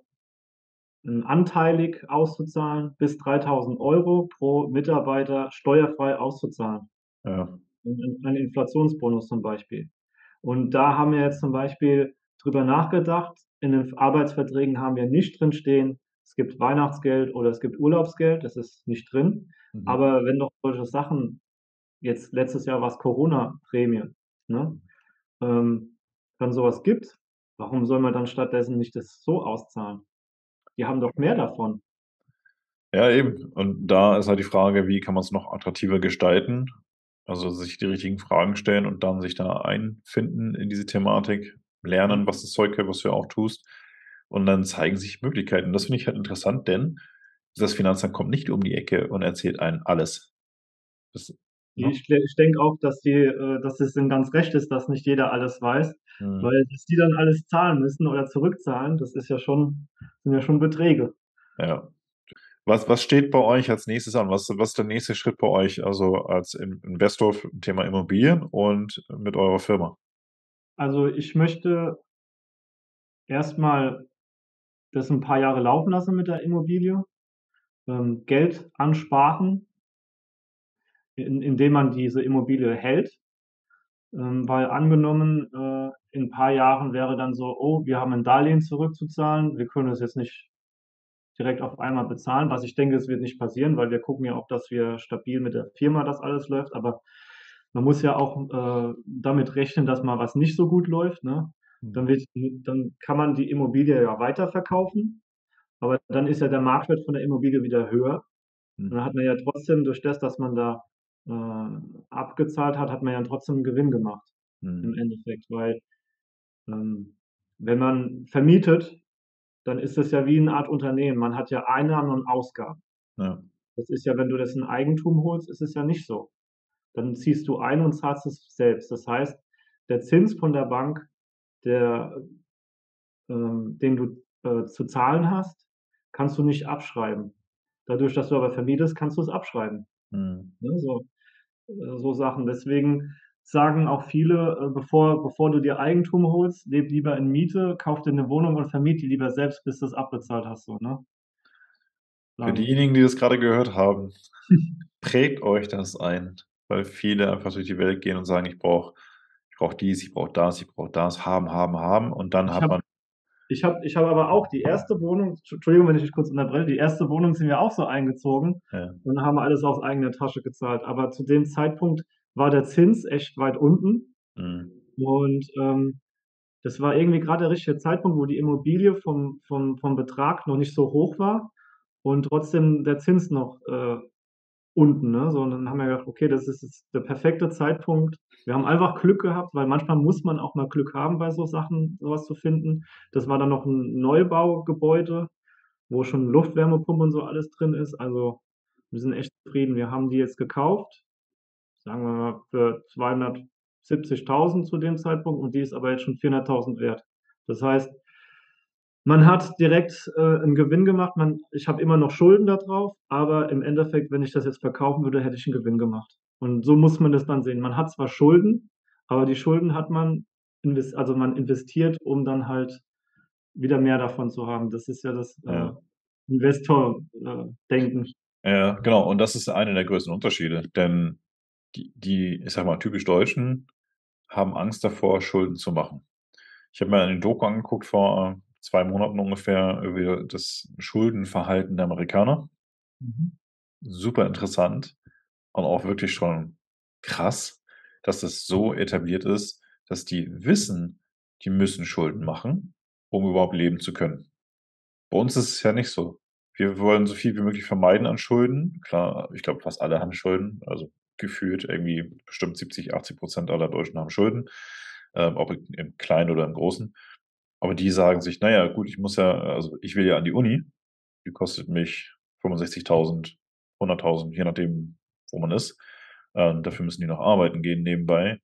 anteilig auszuzahlen, bis 3.000 € pro Mitarbeiter steuerfrei auszuzahlen. Ja. ein Inflationsbonus zum Beispiel. Und da haben wir jetzt zum Beispiel drüber nachgedacht. In den Arbeitsverträgen haben wir nicht drinstehen, es gibt Weihnachtsgeld oder es gibt Urlaubsgeld, das ist nicht drin. Mhm. Aber wenn doch solche Sachen jetzt letztes Jahr war's Corona-Prämie, ne, ähm, dann so was gibt, warum soll man dann stattdessen nicht das so auszahlen? Die haben doch mehr davon. Ja, eben. Und da ist halt die Frage, wie kann man's noch attraktiver gestalten? Also, sich die richtigen Fragen stellen und dann sich da einfinden in diese Thematik, lernen, was das Zeug hält, was du ja auch tust. Und dann zeigen sich Möglichkeiten. Das finde ich halt interessant, denn das Finanzamt kommt nicht um die Ecke und erzählt einem alles. Das ne? Ich ich denke auch, dass die äh, dass es denen ganz recht ist, dass nicht jeder alles weiß, Mhm. weil bis die dann alles zahlen müssen oder zurückzahlen, das ist ja schon sind ja schon Beträge. Ja. Was was steht bei euch als Nächstes an? Was was ist der nächste Schritt bei euch, also, als In Investor f Thema Immobilien und mit eurer Firma? Also, ich möchte erst mal das 'n paar Jahre laufen lassen mit der Immobilie. ähm, Geld ansparen in indem man diese Immobilie hält. Ähm, weil angenommen, äh, in 'n paar Jahren wäre dann so: „Oh, wir haben 'n Darlehen zurückzuzahlen. Wir können das jetzt nicht direkt auf einmal bezahlen“, was ich denke, es wird nicht passieren, weil wir gucken ja auch, dass wir stabil mit der Firma das alles läuft. Aber man muss ja auch, äh, damit rechnen, dass mal was nicht so gut läuft, ne? Dann Mhm. wird dann kann man die Immobilie ja weiterverkaufen, aber dann ist ja der Marktwert von der Immobilie wieder höher. Und Mhm. dann hat man ja trotzdem durch das, dass man da, äh, abgezahlt hat, hat man ja trotzdem 'n Gewinn gemacht im Mhm. Endeffekt, weil, ähm, wenn man vermietet, dann ist das ja wie 'ne Art Unternehmen. Man hat ja Einnahmen und Ausgaben. Ja. Das ist ja wenn du das in Eigentum holst, ist es ja nicht so. Dann ziehst du ein und zahlst es selbst. Das heißt, der Zins von der Bank, der ähm, den du, äh, zu zahlen hast, kannst du nicht abschreiben. Dadurch, dass du aber vermietest, kannst du's abschreiben, Mhm. ne, so äh, so Sachen. Deswegen sagen auch viele, äh: „Bevor bevor du dir Eigentum holst, lebe lieber in Miete, kauf dir 'ne Wohnung und vermiete die lieber selbst, bis du's abbezahlt hast“, so, ne? Für diejenigen, die das grade gehört haben, prägt euch das ein, weil viele einfach durch die Welt gehen und sagen: „Ich brauche ich brauche dies, ich brauche das, ich brauche das, haben, haben, haben“, und dann Ich hat habe man ich habe ich habe aber auch die 1. Wohnung Entschu Entschuldigung, wenn ich dich kurz unterbreche, die 1. Wohnung sind wir auch so eingezogen Ja. und haben alles aus eigener Tasche gezahlt. Aber zu dem Zeitpunkt war der Zins echt weit unten Mhm. und, ähm, das war irgendwie grad der richtige Zeitpunkt, wo die Immobilie vom vom vom Betrag noch nicht so hoch war und trotzdem der Zins noch, äh, unten, ne? So, und dann haben wir gedacht: „Okay, das ist jetzt der perfekte Zeitpunkt.“ Wir haben einfach Glück gehabt, weil manchmal muss man auch mal Glück haben, bei so Sachen so was zu finden. Das war dann noch 'n Neubaugebäude, wo schon Luftwärmepumpe und so alles drin ist. Also, wir sind echt zufrieden. Wir haben die jetzt gekauft, sagen wir mal, für 270.000 zu dem Zeitpunkt und die ist aber jetzt schon 400.000 wert. Das heißt man hat direkt, äh, 'n Gewinn gemacht. Man ich habe immer noch Schulden da drauf, aber im Endeffekt, wenn ich das jetzt verkaufen würde, hätte ich 'n Gewinn gemacht. Und so muss man das dann sehen. Man hat zwar Schulden, aber die Schulden hat man also, man investiert, um dann halt wieder mehr davon zu haben. Das ist ja das, äh, Ja. Äh, Denken. Ja, genau. Und das ist einer der größten Unterschiede, denn die die, ich sage mal, typisch Deutschen haben Angst davor, Schulden zu machen. Ich habe mir eine Doku angeguckt vor 2 Monaten ungefähr über das Schuldenverhalten der Amerikaner. Mhm. Super interessant und auch wirklich schon krass, dass das so etabliert ist, dass die wissen, die müssen Schulden machen, um überhaupt leben zu können. Bei uns ist es ja nicht so. Wir wollen so viel wie möglich vermeiden an Schulden. Klar, ich glaube, fast alle haben Schulden, also, gefühlt irgendwie bestimmt 70, 80 % aller Deutschen haben Schulden, ähm, ob im Kleinen oder im Großen. Aber die sagen sich: „Na ja, gut, ich muss ja also, ich will ja an die Uni, die kostet mich 65.000, 100.000, je nachdem, wo man ist. Ähm, dafür müssen die noch arbeiten gehen nebenbei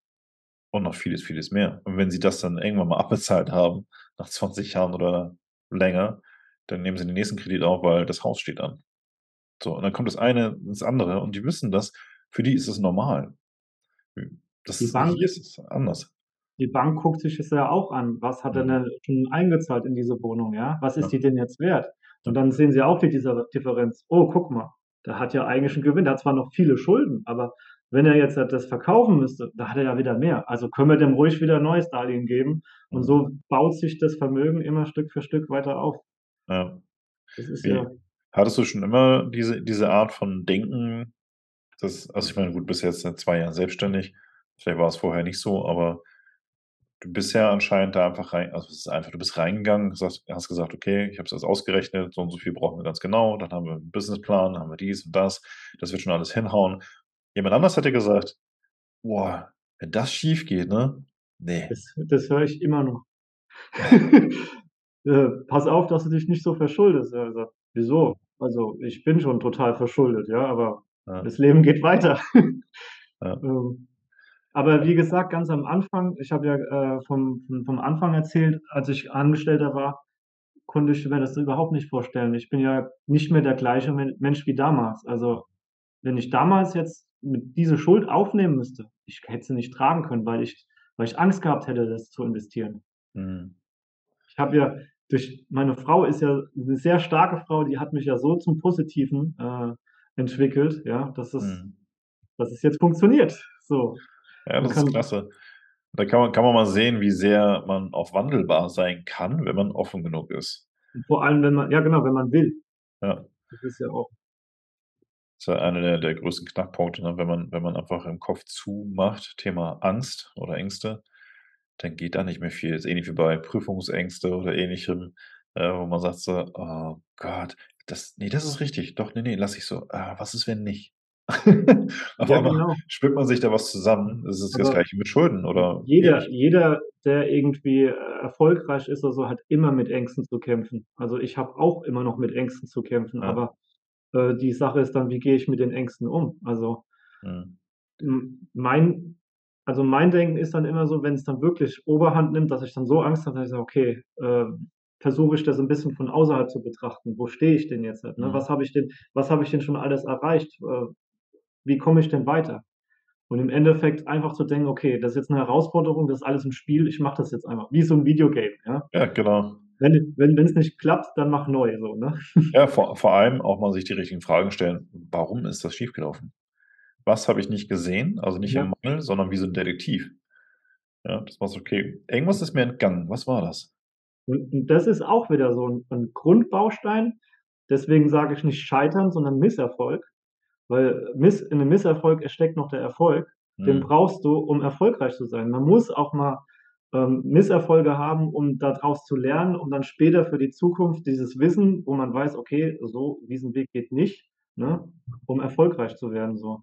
und noch vieles, vieles mehr.“ Und wenn sie das dann irgendwann mal abbezahlt haben, nach 20 Jahren oder länger, dann nehmen sie den nächsten Kredit auf, weil das Haus steht an. So, und dann kommt das eine ins andere und die wissen das. Für die ist es normal. Hm, Die das Bank hier ist es anders. Die Bank guckt sich das ja auch an. Was hat er Mhm. denn schon eingezahlt in diese Wohnung, ja? Was ist Ja. die denn jetzt wert? Und Ja. dann sehen sie auch die dieser Differenz: „Oh, guck mal, der hat ja eigentlich 'n Gewinn. Der hat zwar noch viele Schulden, aber wenn er jetzt, das verkaufen müsste, da hat er ja wieder mehr. Also, können wir dem ruhig wieder neues Darlehen geben.“ Und Mhm. so baut sich das Vermögen immer Stück für Stück weiter auf. Ja. Das ist ja Wie hattest du schon immer diese diese Art von Denken? Das also, ich meine, gut, du bist jetzt seit 2 Jahren selbstständig. Vielleicht war es vorher nicht so, aber du bist ja anscheinend da einfach rein also, es ist einfach du bist reingegangen, sagst hast gesagt: „Okay, ich habe es jetzt ausgerechnet, so und so viel brauchen wir ganz genau. Dann haben wir 'n Businessplan, dann haben wir dies und das. Das wird schon alles hinhauen.“ Jemand anders hätte gesagt: „Boah, wenn das schiefgeht, ne? Ne.“ Das das höre ich immer noch. Äh: „Pass auf, dass du dich nicht so verschuldest.“ Ja, ich sage: „Wieso? Also, ich bin schon total verschuldet, ja, aber Ja. das Leben geht weiter.“ Ja. Ähm, aber wie gesagt, ganz am Anfang ich habe ja, äh, vom vom Anfang erzählt, als ich Angestellter war, konnte ich mir das überhaupt nicht vorstellen. Ich bin ja nicht mehr der gleiche Men Mensch wie damals. Also, wenn ich damals jetzt mit diese Schuld aufnehmen müsste, ich hätte sie nicht tragen können, weil ich weil ich Angst gehabt hätte, das zu investieren. Mhm. Ich habe ja durch meine Frau ist ja 'ne sehr starke Frau, die hat mich ja so zum Positiven, äh, entwickelt, ja, dass es Mhm. dass es jetzt funktioniert, so. Ja, das ist klasse. Da kann man kann man mal sehen, wie sehr man auch wandelbar sein kann, wenn man offen genug ist. Vor allem, wenn man ja genau, wenn man will. Ja. Das ist ja auch Ist ja einer der der größten Knackpunkte, ne, wenn man wenn man einfach im Kopf zumacht, Thema Angst oder Ängste, dann geht da nicht mehr viel. Ist ähnlich wie bei Prüfungsängste oder Ähnlichem, äh, wo man sagt so: „Oh Gott, das ne, das ist richtig. Doch, ne, ne, lasse ich so. Ah, was ist, wenn nicht?“ Auf Ja, genau. spinnt man sich da was zusammen. Das ist das Aber Gleiche mit Schulden oder jeder jeder, der irgendwie, äh, erfolgreich ist oder so, hat immer mit Ängsten zu kämpfen. Also, ich habe auch immer noch mit Ängsten zu kämpfen, Ja. aber, äh, die Sache ist dann, wie gehe ich mit den Ängsten um? Also Mhm. hm, mein also, mein Denken ist dann immer so, wenn's dann wirklich Oberhand nimmt, dass ich dann so Angst habe, dass ich sage: „Okay, äh, versuche ich das 'n bisschen von außerhalb zu betrachten. Wo stehe ich denn jetzt halt, ne? Mhm. Was habe ich denn was habe ich denn schon alles erreicht? Wie komme ich denn weiter?“ Und im Endeffekt einfach zu denken: „Okay, das ist jetzt 'ne Herausforderung, das ist alles 'n Spiel, ich mache das jetzt einfach.“ Wie so 'n Videogame, ja? Ja, genau. Wenn wenn wenn's nicht klappt, dann mach neu so, ne? Ja, vor vor allem auch mal sich die richtigen Fragen stellen: „Warum ist das schiefgelaufen? Was habe ich nicht gesehen?“ Also, nicht Ja. im Mangel, sondern wie so 'n Detektiv. Ja, das war's okay. Irgendwas ist mir entgangen. Was war das? Und und das ist auch wieder so 'n 'n Grundbaustein. Deswegen sage ich nicht Scheitern, sondern Misserfolg, weil Miss in 'nem Misserfolg, steckt noch der Erfolg. Den Mhm. brauchst du, um erfolgreich zu sein. Man muss auch mal, ähm, Misserfolge haben, um da draus zu lernen, um dann später für die Zukunft dieses Wissen, wo man weiß: „Okay, so diesen Weg geht nicht“, ne, um erfolgreich zu werden so.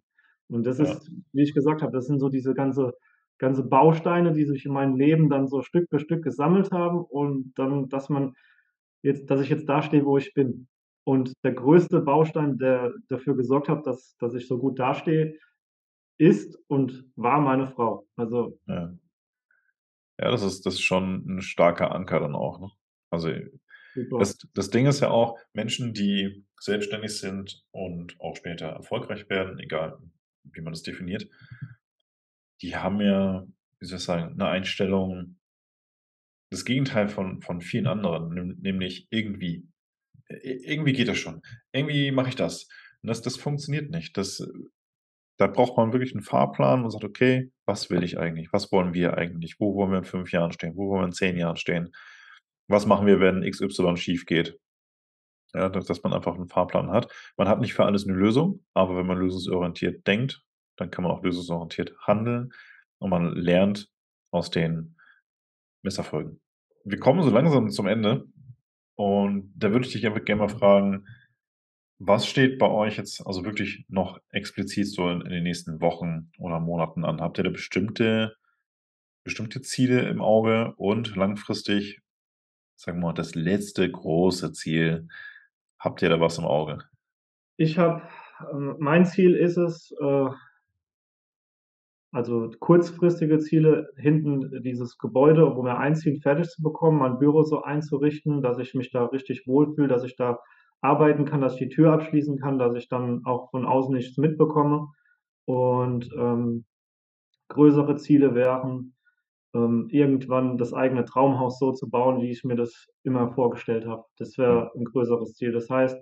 Und das Ja. ist, wie ich gesagt habe, das sind so diese ganze ganze Bausteine, die sich in meinem Leben dann so Stück für Stück gesammelt haben und dann dass man jetzt dass ich jetzt da stehe, wo ich bin. Und der größte Baustein, der dafür gesorgt hat, dass dass ich so gut dastehe, ist und war meine Frau. Also Ja. Ja, das ist das ist schon 'n starker Anker dann auch, ne? Also, das das Ding ist ja auch, Menschen, die selbstständig sind und auch später erfolgreich werden, egal wie man das definiert die haben ja, wie soll ich sagen, 'ne Einstellung das Gegenteil von von vielen anderen, nämlich irgendwie. Irgendwie geht das schon. Irgendwie mache ich das. Und das das funktioniert nicht. Das da braucht man wirklich 'n Fahrplan und sagt: „Okay, was will ich eigentlich? Was wollen wir eigentlich? Wo wollen wir in 5 Jahren stehen? Wo wollen wir in 10 Jahren stehen? Was machen wir, wenn XY schiefgeht?“ Ja, dass man einfach 'n Fahrplan hat. Man hat nicht für alles 'ne Lösung, aber wenn man lösungsorientiert denkt, dann kann man auch lösungsorientiert handeln und man lernt aus den Misserfolgen. Wir kommen so langsam zum Ende und da würde ich dich einfach gerne mal fragen, was steht bei euch jetzt also wirklich noch explizit so in in den nächsten Wochen oder Monaten an? Habt ihr da bestimmte bestimmte Ziele im Auge und langfristig, sagen wir mal, das letzte große Ziel? Habt ihr da was im Auge? Ich habe ähm, mein Ziel ist es, äh also kurzfristige Ziele, hinten dieses Gebäude, wo wir einziehen, fertig zu bekommen, mein Büro so einzurichten, dass ich mich da richtig wohlfühle, dass ich da arbeiten kann, dass ich die Tür abschließen kann, dass ich dann auch von außen nichts mitbekomme. Und, ähm, größere Ziele wären, ähm, irgendwann das eigene Traumhaus so zu bauen, wie ich mir das immer vorgestellt habe. Das wäre 'n größeres Ziel. Das heißt,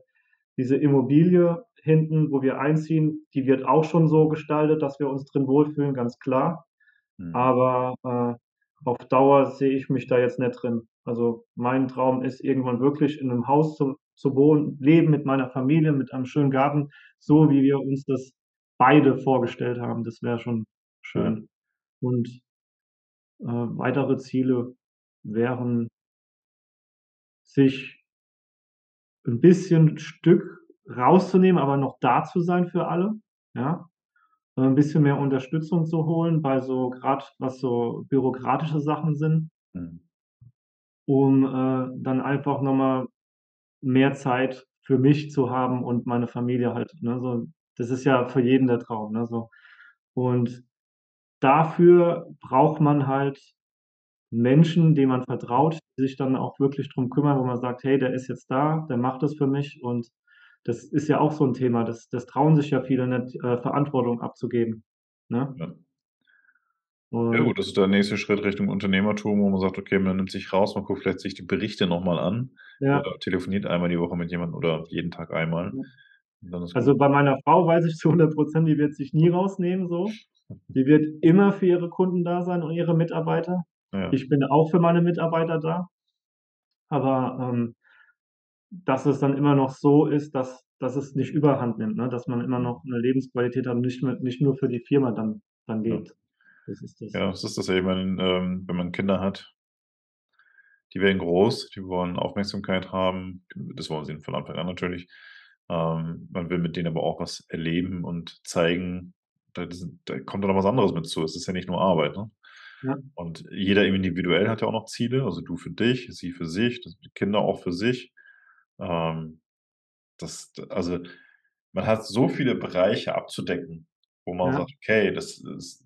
diese Immobilie hinten, wo wir einziehen, die wird auch schon so gestaltet, dass wir uns drin wohlfühlen, ganz klar. Mhm. Aber, äh, auf Dauer sehe ich mich da jetzt nicht drin. Also, mein Traum ist, irgendwann wirklich in 'nem Haus zu zu wohnen, leben mit meiner Familie, mit einem schönen Garten, so wie wir uns das beide vorgestellt haben. Das wäre schon schön. Und, äh, weitere Ziele wären sich 'n bisschen Stück rauszunehmen, aber noch da zu sein für alle, ja? Äh, 'n bisschen mehr Unterstützung zu holen bei so grad was so bürokratische Sachen sind Mhm. um, äh, dann einfach noch mal mehr Zeit für mich zu haben und meine Familie halt, ne, so. Das ist ja für jeden der Traum, ne, so. Und dafür braucht man halt Menschen, denen man vertraut, die sich dann auch wirklich drum kümmern, wo man sagt: „Hey, der ist jetzt da, der macht das für mich.“ Und das ist ja auch so 'n Thema, das das trauen sich ja viele nicht, äh, Verantwortung abzugeben, ne? Ja. Ja gut, das ist der nächste Schritt Richtung Unternehmertum, wo man sagt: „Okay, man nimmt sich raus, man guckt vielleicht sich die Berichte noch mal an Ja. oder telefoniert einmal die Woche mit jemandem oder jeden Tag einmal Ja. und dann ist gut.“ Also, bei meiner Frau weiß ich zu 100 %, die wird sich nie rausnehmen so. Die wird immer für ihre Kunden da sein und ihre Mitarbeiter. Ja. Ich bin auch für meine Mitarbeiter da. Aber, ähm, dass es dann immer noch so ist, dass dass es nicht Überhand nimmt, ne, dass man immer Mhm. noch 'ne Lebensqualität hat und nicht mehr nicht nur für die Firma dann dann Ja. lebt. Das ist das. Ja, das ist das eben, ähm, wenn man Kinder hat die werden groß, die wollen Aufmerksamkeit haben. Das wollen sie von Anfang an natürlich. Ähm, man will mit denen aber auch was erleben und zeigen. Da da kommt dann noch was anderes mit zu. Es ist ja nicht nur Arbeit, ne? Ja. Und jeder individuell hat ja auch noch Ziele, also du für dich, sie für sich, die Kinder auch für sich. Ähm, das also, man hat so viele Bereiche abzudecken, wo man Ja. sagt: „Okay, das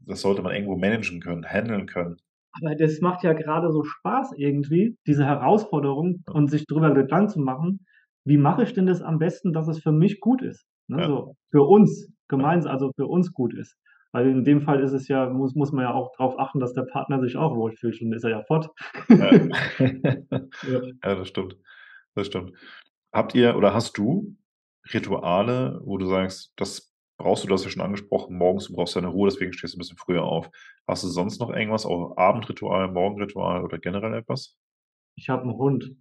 das sollte man irgendwo managen können, handeln können.“ Aber das macht ja grade so Spaß irgendwie, diese Herausforderung Ja. und sich drüber Gedanken zu machen: „Wie mache ich denn das am besten, dass es für mich gut ist?“ Ne, Ja. so für uns Ja. gemeins also, für uns gut ist. Weil in dem Fall ist es ja muss muss man ja auch drauf achten, dass der Partner sich auch wohlfühlt, sonst ist er ja fort. Ja. Ja. Ja, das stimmt. Das stimmt. Habt ihr oder hast du Rituale, wo du sagst, das brauchst du du hast ja schon angesprochen, morgens, du brauchst deine Ruhe, deswegen stehst du 'n bisschen früher auf. Hast du sonst noch irgendwas, auch Abendritual, Morgenritual oder generell etwas? Ich habe 'n Hund.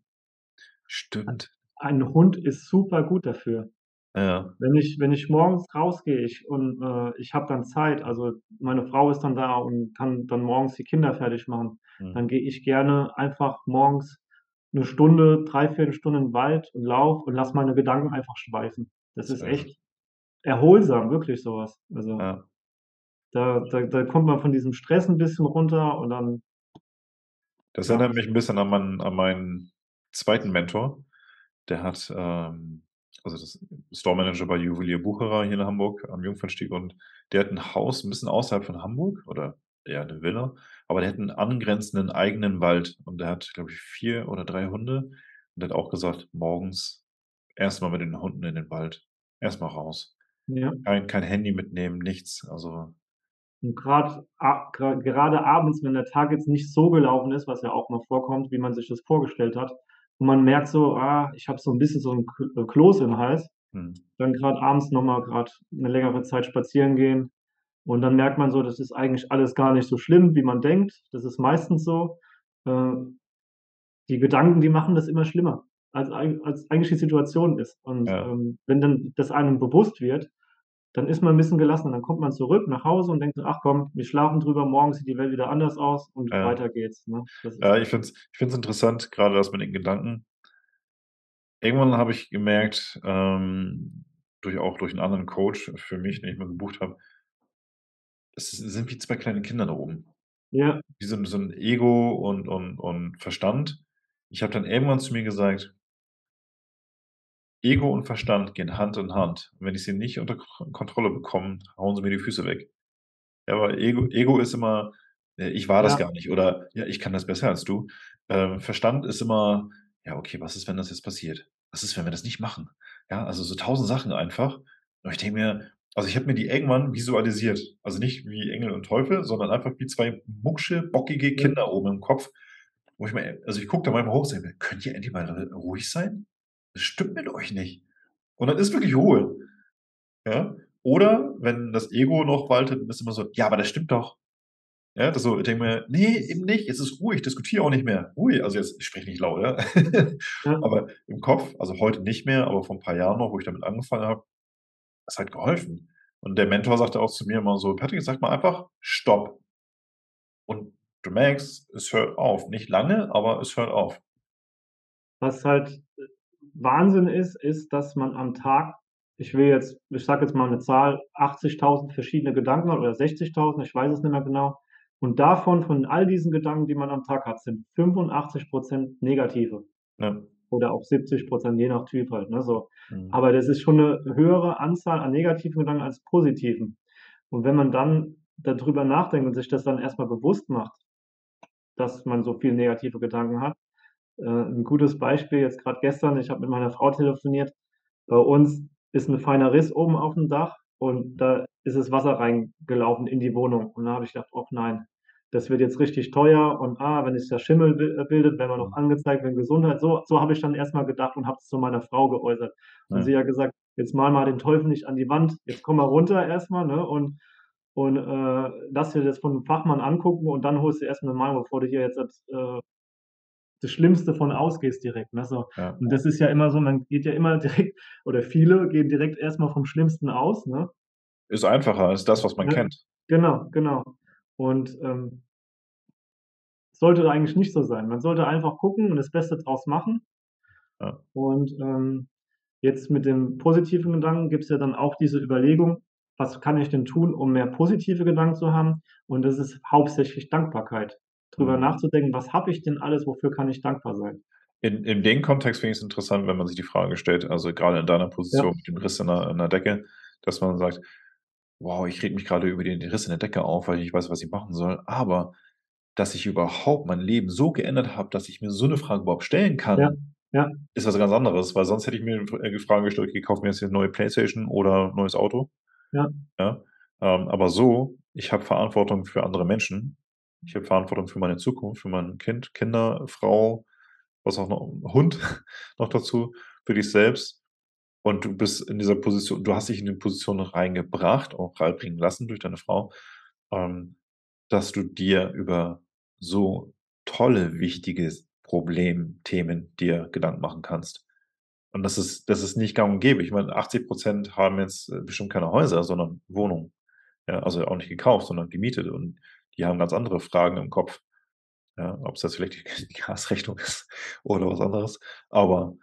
Stimmt. Ein Hund ist super gut dafür. Ja. Wenn ich wenn ich morgens rausgehe, ich und, äh, ich habe dann Zeit, also, meine Frau ist dann da und kann dann morgens die Kinder fertigmachen, Mhm. dann gehe ich gerne einfach morgens 'ne Stunde, 3/4 Stunde in 'n Wald und laufe und lasse meine Gedanken einfach schweifen. Das ist echt erholsam, wirklich so was. Also Ja. da da da kommt man von diesem Stress 'n bisschen runter und dann Das erinnert mich 'n bisschen an meinen an meinen 2. Mentor. Der hat, ähm also, das Store Manager bei Juwelier Bucherer hier in Hamburg am Jungfernstieg und der hat 'n Haus 'n bisschen außerhalb von Hamburg oder eher 'ne Villa, aber der hat 'n angrenzenden eigenen Wald und der hat, glaube ich, 4 oder 3 Hunde und der hat auch gesagt: „Morgens erst mal mit den Hunden in den Wald. Erst mal raus. Ja. Kein kein Handy mitnehmen, nichts.“ Also Und grad gerade abends, wenn der Tag jetzt nicht so gelaufen ist, was ja auch mal vorkommt, wie man sich das vorgestellt hat, und man merkt so: „Ah, ich habe so 'n bisschen so 'n K äh, Kloß im Hals“, Mhm. dann grad abends noch mal grad 'ne längere Zeit spazieren gehen und dann merkt man so, das ist eigentlich alles gar nicht so schlimm, wie man denkt. Das ist meistens so. Äh, die Gedanken, die machen das immer schlimmer, als als eigentlich die Situation ist. Und, Ja. ähm, wenn dann das einem bewusst wird, dann ist man 'n bisschen gelassener. Dann kommt man zurück nach Hause und denkt so: „Ach komm, wir schlafen drüber, morgen sieht die Welt wieder anders aus und Ja. weiter geht's“, ne? Ja, ich finde es ich finde es interessant, grade das mit den Gedanken. Irgendwann habe ich gemerkt, ähm, durch auch durch 'n anderen Coach für mich, den ich mal gebucht habe es sind wie 2 kleine Kinder da oben. Ja. Wie so so 'n Ego und und und Verstand. Ich habe dann irgendwann zu mir gesagt „Ego und Verstand gehen Hand in Hand. Und wenn ich sie nicht unter Kontrolle bekomme, hauen sie mir die Füße weg.“ Ja, weil Ego Ego ist immer: „Äh, ich war das Ja. gar nicht“ oder „Ja, ich kann das besser als du.“ Ähm, Verstand ist immer: „Ja, okay, was ist, wenn das jetzt passiert? Was ist, wenn wir das nicht machen?“ Ja, also, so 1.000 Sachen einfach. Und ich denke mir also, ich habe mir die irgendwann visualisiert. Also, nicht wie Engel und Teufel, sondern einfach wie 2 mucksche, bockige. Kinder oben im Kopf, wo ich mir also, ich gucke da manchmal hoch, sage mir: „Könnt ihr endlich mal r ruhig sein? Was stimmt mit euch nicht?“ Und dann ist wirklich Ruhe, ja? Oder wenn das Ego noch waltet, dann ist immer so: „Ja, aber das stimmt doch.“ Ja, das so ich denke mir: „Ne, eben nicht. Jetzt ist Ruhe, ich diskutiere auch nicht mehr. Ruhe.“ Also, jetzt ich spreche nicht laut, ja? Ja. Aber im Kopf also, heute nicht mehr, aber vor 'n paar Jahren noch, wo ich damit angefangen habe es hat geholfen. Und der Mentor sagte auch zu mir immer so: „Patrick, sag mal einfach: ‚Stopp.'“ Und du merkst, es hört auf. Nicht lange, aber es hört auf. Was halt, äh, Wahnsinn ist, ist, dass man am Tag ich will jetzt ich sage jetzt mal 'ne Zahl, 80.000 verschiedene Gedanken hat oder 60.000, ich weiß es nicht mehr genau. Und davon von all diesen Gedanken, die man am Tag hat, sind 85 % negative Ja. oder auch 70 %, je nach Typ halt, ne, so. Mhm. Aber das ist schon 'ne höhere Anzahl an negativen Gedanken als positiven. Und wenn man dann da drüber nachdenkt und sich das dann erst mal bewusst macht, dass man so viel negative Gedanken hat. Äh, 'n gutes Beispiel jetzt grad gestern, ich habe mit meiner Frau telefoniert. Bei uns ist 'n feiner Riss oben aufm Dach und da ist das Wasser reingelaufen in die Wohnung. Und da habe ich gedacht: „Och nein.“ das wird jetzt richtig teuer und, ah, wenn sich da Schimmel äh, bildet, werden wir noch Mhm. angezeigt wegen Gesundheit. So so habe ich dann erst mal gedacht und habe es zu meiner Frau geäußert. Und Ja. sie hat gesagt: „Jetzt mal mal den Teufel nicht an die Wand. Jetzt komm mal runter erst mal, ne, und und, äh, lass dir das von 'nem Fachmann angucken und dann holst du erst mal 'ne Meinung, bevor du hier jetzt äh das Schlimmste von ausgehst direkt“, ne, so. Ja. Und das ist ja immer so, man geht ja immer direkt oder viele gehen direkt erst mal vom Schlimmsten aus, ne? Ist einfacher, ist das, was man Ja, kennt. genau, genau. Und, ähm sollte eigentlich nicht so sein. Man sollte einfach gucken und das Beste draus machen. Ja. Und, ähm, jetzt mit dem positiven Gedanken gibt's ja dann auch diese Überlegung: „Was kann ich denn tun, um mehr positive Gedanken zu haben?“ Und das ist hauptsächlich Dankbarkeit. Drüber Mhm. nachzudenken: „Was habe ich denn alles, wofür kann ich dankbar sein?“ In in dem Kontext finde ich's interessant, wenn man sich die Frage stellt, also grade in deiner Ja. Position mit dem Riss in der in der Decke, dass man sagt: „Wow, ich rege mich grade über den Riss in der Decke auf, weil ich nicht weiß, was ich machen soll. Aber, dass ich überhaupt mein Leben so geändert habe, dass ich mir so 'ne Frage überhaupt stellen Ja, kann, ja. ist was ganz anderes.“ Weil sonst hätte ich mir f äh, die Frage gestellt: „Okay, kaufe mir jetzt hier 'ne neue Playstation oder neues Auto.“ Ja. Ja? Ähm, aber so, ich habe Verantwortung für andere Menschen. Ich habe Verantwortung für meine Zukunft, für mein Kind, Kinder, Frau, was auch noch Hund noch dazu, für dich selbst. Und du bist in dieser Position du hast dich in die Position reingebracht, auch reinbringen lassen durch deine Frau, ähm, dass du dir über so tolle, wichtiges Problem Themen dir Gedanken machen kannst. Und das ist das ist nicht gang und gäbe. Ich meine, 80 % haben jetzt, äh, bestimmt keine Häuser, sondern Wohnungen. Ja, also auch nicht gekauft, sondern gemietet und die haben ganz andere Fragen im Kopf. Ja, ob's jetzt vielleicht die Gasrechnung ist oder was anderes. Aber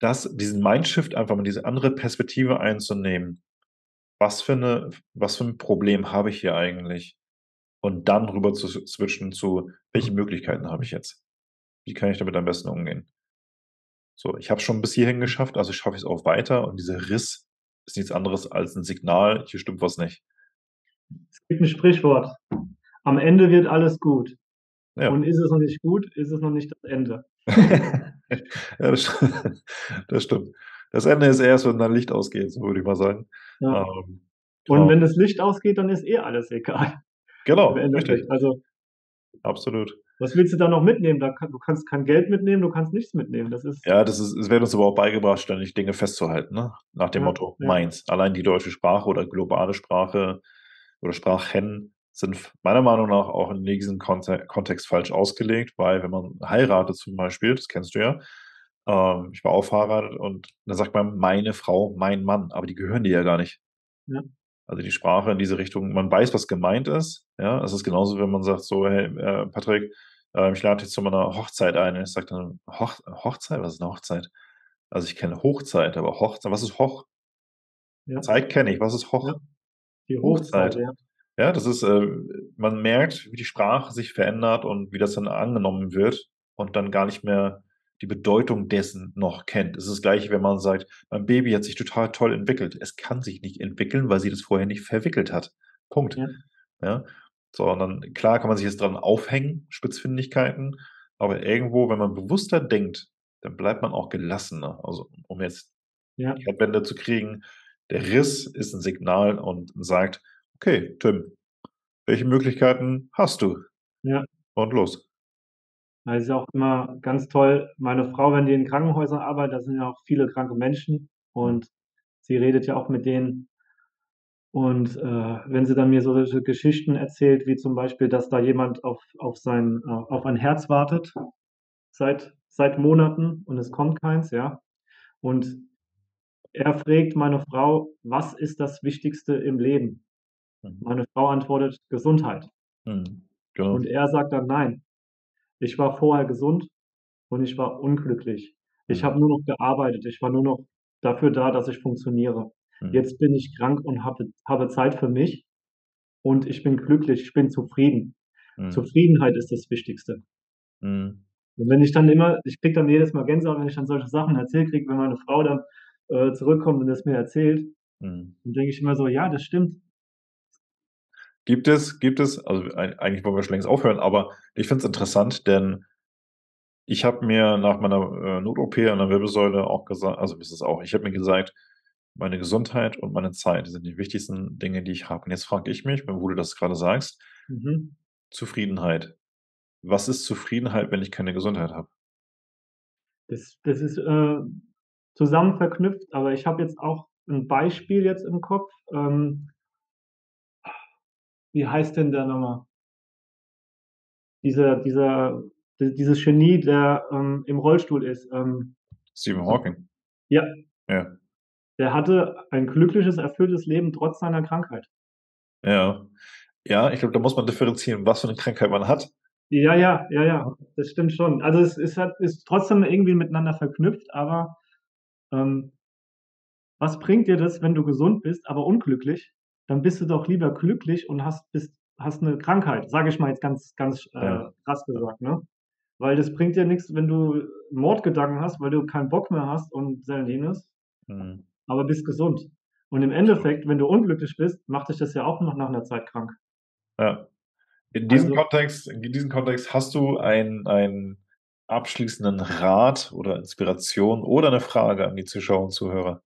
das diesen Mindshift einfach mal diese andere Perspektive einzunehmen. Was für 'ne f was für 'n Problem habe ich hier eigentlich? Und dann rüber zu switchen zu: „Welche Möglichkeiten habe ich jetzt? Wie kann ich damit am besten umgehen?“ So, ich habe es schon bis hierhin geschafft, also schaffe ich's auch weiter und dieser Riss ist nichts anderes als 'n Signal, hier stimmt was nicht. Es gibt 'n Sprichwort: „Am Ende wird alles gut.“ Ja. Und ist es noch nicht gut, ist es noch nicht das Ende. Ja, das st das stimmt. Das Ende ist erst, wenn dein Licht ausgeht, so würde ich mal sagen. Ja. Ähm, Und genau. wenn das Licht ausgeht, dann ist eh alles egal Genau, richtig. Also Absolut. was willst du da noch mitnehmen? Da kann du kannst kein Geld mitnehmen, du kannst nichts mitnehmen. Das ist Ja, das ist es wird uns aber auch beigebracht, ständig Dinge festzuhalten, ne? Nach dem Ja, Motto: ja. „Meins.“ Allein die deutsche Sprache oder globale Sprache oder Sprachen sind meiner Meinung nach auch in diesem Konte Kontext falsch ausgelegt, weil wenn man heiratet zum Beispiel, das kennst du ja, ähm, ich war auch verheiratet und dann sagt man: „Meine Frau, mein Mann“, aber die gehören dir ja gar nicht. Ja. Also die Sprache in diese Richtung man weiß, was gemeint ist, ja? Es ist genauso, wenn man sagt so: „Hey, äh, Patrick, äh, ich lade dich zu meiner Hochzeit ein.“ Und ich sage dann: „Hoch Hochzeit? Was ist 'ne Hochzeit?“ Also, ich kenne Hochzeit, aber Hochzei was ist Hoch? Ja. Zeit kenne ich. Was ist. Hoch? Die Hochzeit, Hochzeit. ja. Ja, das ist, äh man merkt, wie die Sprache sich verändert und wie das dann angenommen wird und dann gar nicht mehr die Bedeutung dessen noch kennt. Es ist das Gleiche, wenn man sagt: „Mein Baby hat sich total toll entwickelt.“ Es kann sich nicht entwickeln, weil sie das vorher nicht verwickelt hat. Punkt. Ja. Ja? So, und dann klar kann man sich jetzt dran aufhängen, Spitzfindigkeiten, aber irgendwo, wenn man bewusster denkt, dann bleibt man auch gelassener. Also, um jetzt Ja. die Kehrtwende zu kriegen, der Riss ist 'n Signal und sagt: „Okay, Tim, welche Möglichkeiten hast du?“ Ja. Und los. Ja, ist auch immer ganz toll. Meine Frau, wenn die in Krankenhäusern arbeitet, da sind ja auch viele kranke Menschen und sie redet ja auch mit denen. Und, äh, wenn sie dann mir so solche Geschichten erzählt, wie zum Beispiel, dass da jemand auf auf sein äh, auf ein Herz wartet seit seit Monaten und es kommt keins, ja? Und er fragt meine Frau: „Was ist das Wichtigste im Leben?“ Mhm. Meine Frau antwortet: „Gesundheit.“ Mhm. Genau. Und er sagt dann: „Nein, ich war vorher gesund und ich war unglücklich. Ich Mhm. habe nur noch gearbeitet. Ich war nur noch dafür da, dass ich funktioniere. Mhm. Jetzt bin ich krank und habe habe Zeit für mich und ich bin glücklich, ich bin zufrieden. Mhm. Zufriedenheit ist das Wichtigste.“ Mhm. Und wenn ich dann immer ich kriege dann jedes Mal Gänsehaut, wenn ich dann solche Sachen erzählt kriege, wenn meine Frau dann, äh, zurückkommt und das mir erzählt, Mhm. dann denke ich immer so: „Ja, das stimmt.“ Gibt es gibt es also eig eigentlich wollen wir schon längst aufhören, aber ich finde es interessant, denn ich habe mir nach meiner, äh, Not-OP an der Wirbelsäule auch gesa also ist es auch ich habe mir gesagt: „Meine Gesundheit und meine Zeit sind die wichtigsten Dinge, die ich habe.“ Und jetzt frage ich mich, wo du das grade sagst Mhm. Zufriedenheit. Was ist Zufriedenheit, wenn ich keine Gesundheit habe? Das das ist, äh, zusammen verknüpft, aber ich habe jetzt auch 'n Beispiel jetzt im Kopf. Ähm wie heißt denn der noch mal? Dieser dieser di dieses Genie, der, ähm, im Rollstuhl ist, ähm Stephen Hawking? Ja. Ja. Der hatte ein glückliches, erfülltes Leben trotz seiner Krankheit. Ja. Ja, ich glaube, da muss man differenzieren, was für 'ne Krankheit man hat. Ja, ja, ja, ja, das stimmt schon. Also, es ist halt ist trotzdem irgendwie miteinander verknüpft, aber, ähm was bringt dir das, wenn du gesund bist, aber unglücklich? Dann bist du doch lieber glücklich und hast bist hast 'ne Krankheit, sage ich mal jetzt ganz ganz, äh, Ja. krass gesagt, ne? Weil das bringt dir nix, wenn du Mordgedanken hast, weil du keinen Bock mehr hast und Mhm. aber bist gesund. Und im Endeffekt, wenn du unglücklich bist, macht dich das ja auch noch nach 'ner Zeit krank. Ja. In diesem Also Kontext in diesem Kontext hast du einen abschließenden Rat oder Inspiration oder 'ne Frage an die Zuschauer und Zuhörer?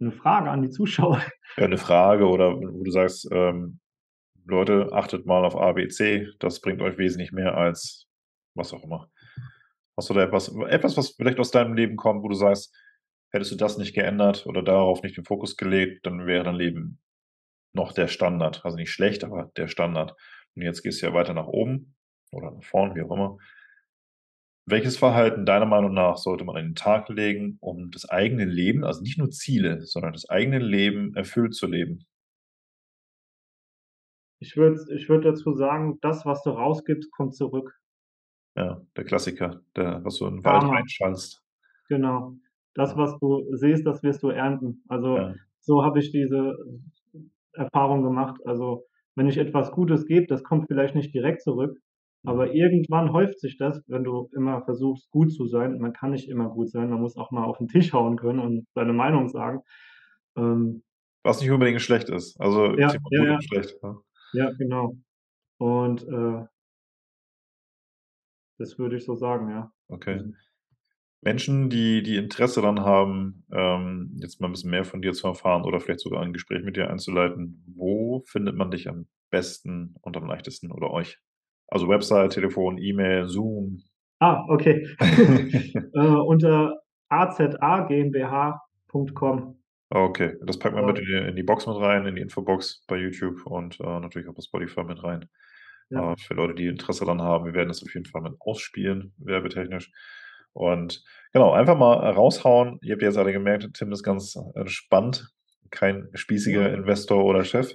'Ne Frage an die Zuschauer. Ja, 'ne Frage oder wo du sagst, ähm: „Leute, achtet mal auf A, B, C. Das bringt euch wesentlich mehr als“ was auch immer. Hast du da etwas etwas, was vielleicht aus deinem Leben kommt, wo du sagst: „Hättest du das nicht geändert oder darauf nicht den Fokus gelegt, dann wäre dein Leben noch der Standard.“ Also, nicht schlecht, aber der Standard. Und jetzt gehst du ja weiter nach oben oder nach vorn, wie auch immer. Welches Verhalten deiner Meinung nach sollte man an den Tag legen, um das eigene Leben also, nicht nur Ziele, sondern das eigene Leben erfüllt zu leben? Ich würde ich würde dazu sagen, das, was du rausgibst, kommt zurück. Ja, der Klassiker, der was du in 'n Wald Karma. reinschallst. Genau. Das, was du sähst, das wirst du ernten. Also, Ja. so habe ich diese Erfahrung gemacht. Also, wenn ich etwas Gutes gebe, das kommt vielleicht nicht direkt zurück. Aber irgendwann häuft sich das, wenn du immer versuchst, gut zu sein. Man kann nicht immer gut sein, man muss auch mal auf 'n Tisch hauen können und seine Meinung sagen. Ähm Was nicht unbedingt schlecht ist. Also, Ja, Thema ja, gut ja. und schlecht, ne? Ja, genau. Und, äh das würde ich so sagen, ja. Okay. Mhm. Menschen, die die Interesse daran haben, ähm, jetzt mal 'n bisschen mehr von dir zu erfahren oder vielleicht sogar ein Gespräch mit dir einzuleiten, wo findet man dich am besten und am leichtesten oder euch? Also, Website, Telefon, E-Mail, Zoom? Ah, okay. Äh, unter azagmbh.com. Okay, das packen wir mit Ja. in die in die Box mit rein, in die Infobox bei YouTube und, äh, natürlich auch bei Spotify mit rein. Ja. Äh, für Leute, die Interesse daran haben. Wir werden das auf jeden Fall mit ausspielen, werbetechnisch. Und genau, einfach mal, raushauen. Ihr habt ja jetzt alle gemerkt, Tim ist ganz entspannt, kein spießiger Investor oder Chef.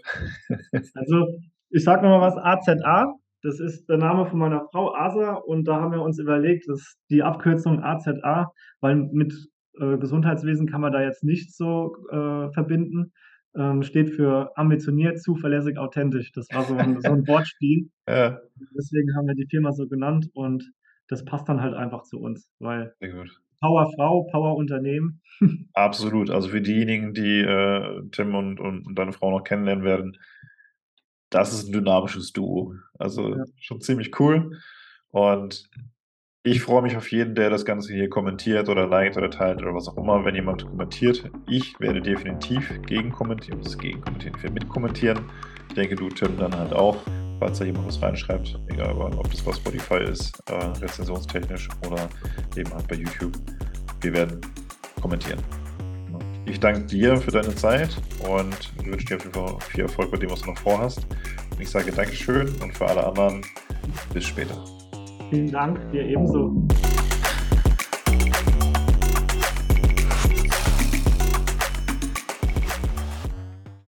Also, ich sage noch mal was, AZA, das ist der Name von meiner Frau, Asa, und da haben wir uns überlegt, dass die Abkürzung AZA weil mit, äh, Gesundheitswesen kann man da jetzt nicht so, äh, verbinden, ähm, steht für ambitioniert, zuverlässig, authentisch. Das war so 'n so 'n Wortspiel. Ja. Deswegen haben wir die Firma so genannt und das passt dann halt einfach zu uns, weil Sehr gut. Powerfrau, Powerunternehmen. Absolut. Also, für diejenigen, die, äh, Tim und und deine Frau noch kennenlernen werden das ist 'n dynamisches Duo. Also, Ja. schon ziemlich cool. Und ich freue mich auf jeden, der das Ganze hier kommentiert oder liked oder teilt oder was auch immer, wenn jemand kommentiert. Ich werde definitiv gegenkommentieren was heißt gegenkommentieren? Ich werde mitkommentieren. Ich denke, du, Tim, dann halt auch, falls da jemand was reinschreibt, egal ob das bei Spotify ist, äh, rezensionstechnisch oder eben halt bei YouTube. Wir werden kommentieren. Ich danke dir für deine Zeit und wünsche dir auf jeden Fall viel Erfolg bei dem, was du noch vorhast. Und ich sage Dankeschön und für alle anderen bis später. Vielen Dank, dir ebenso.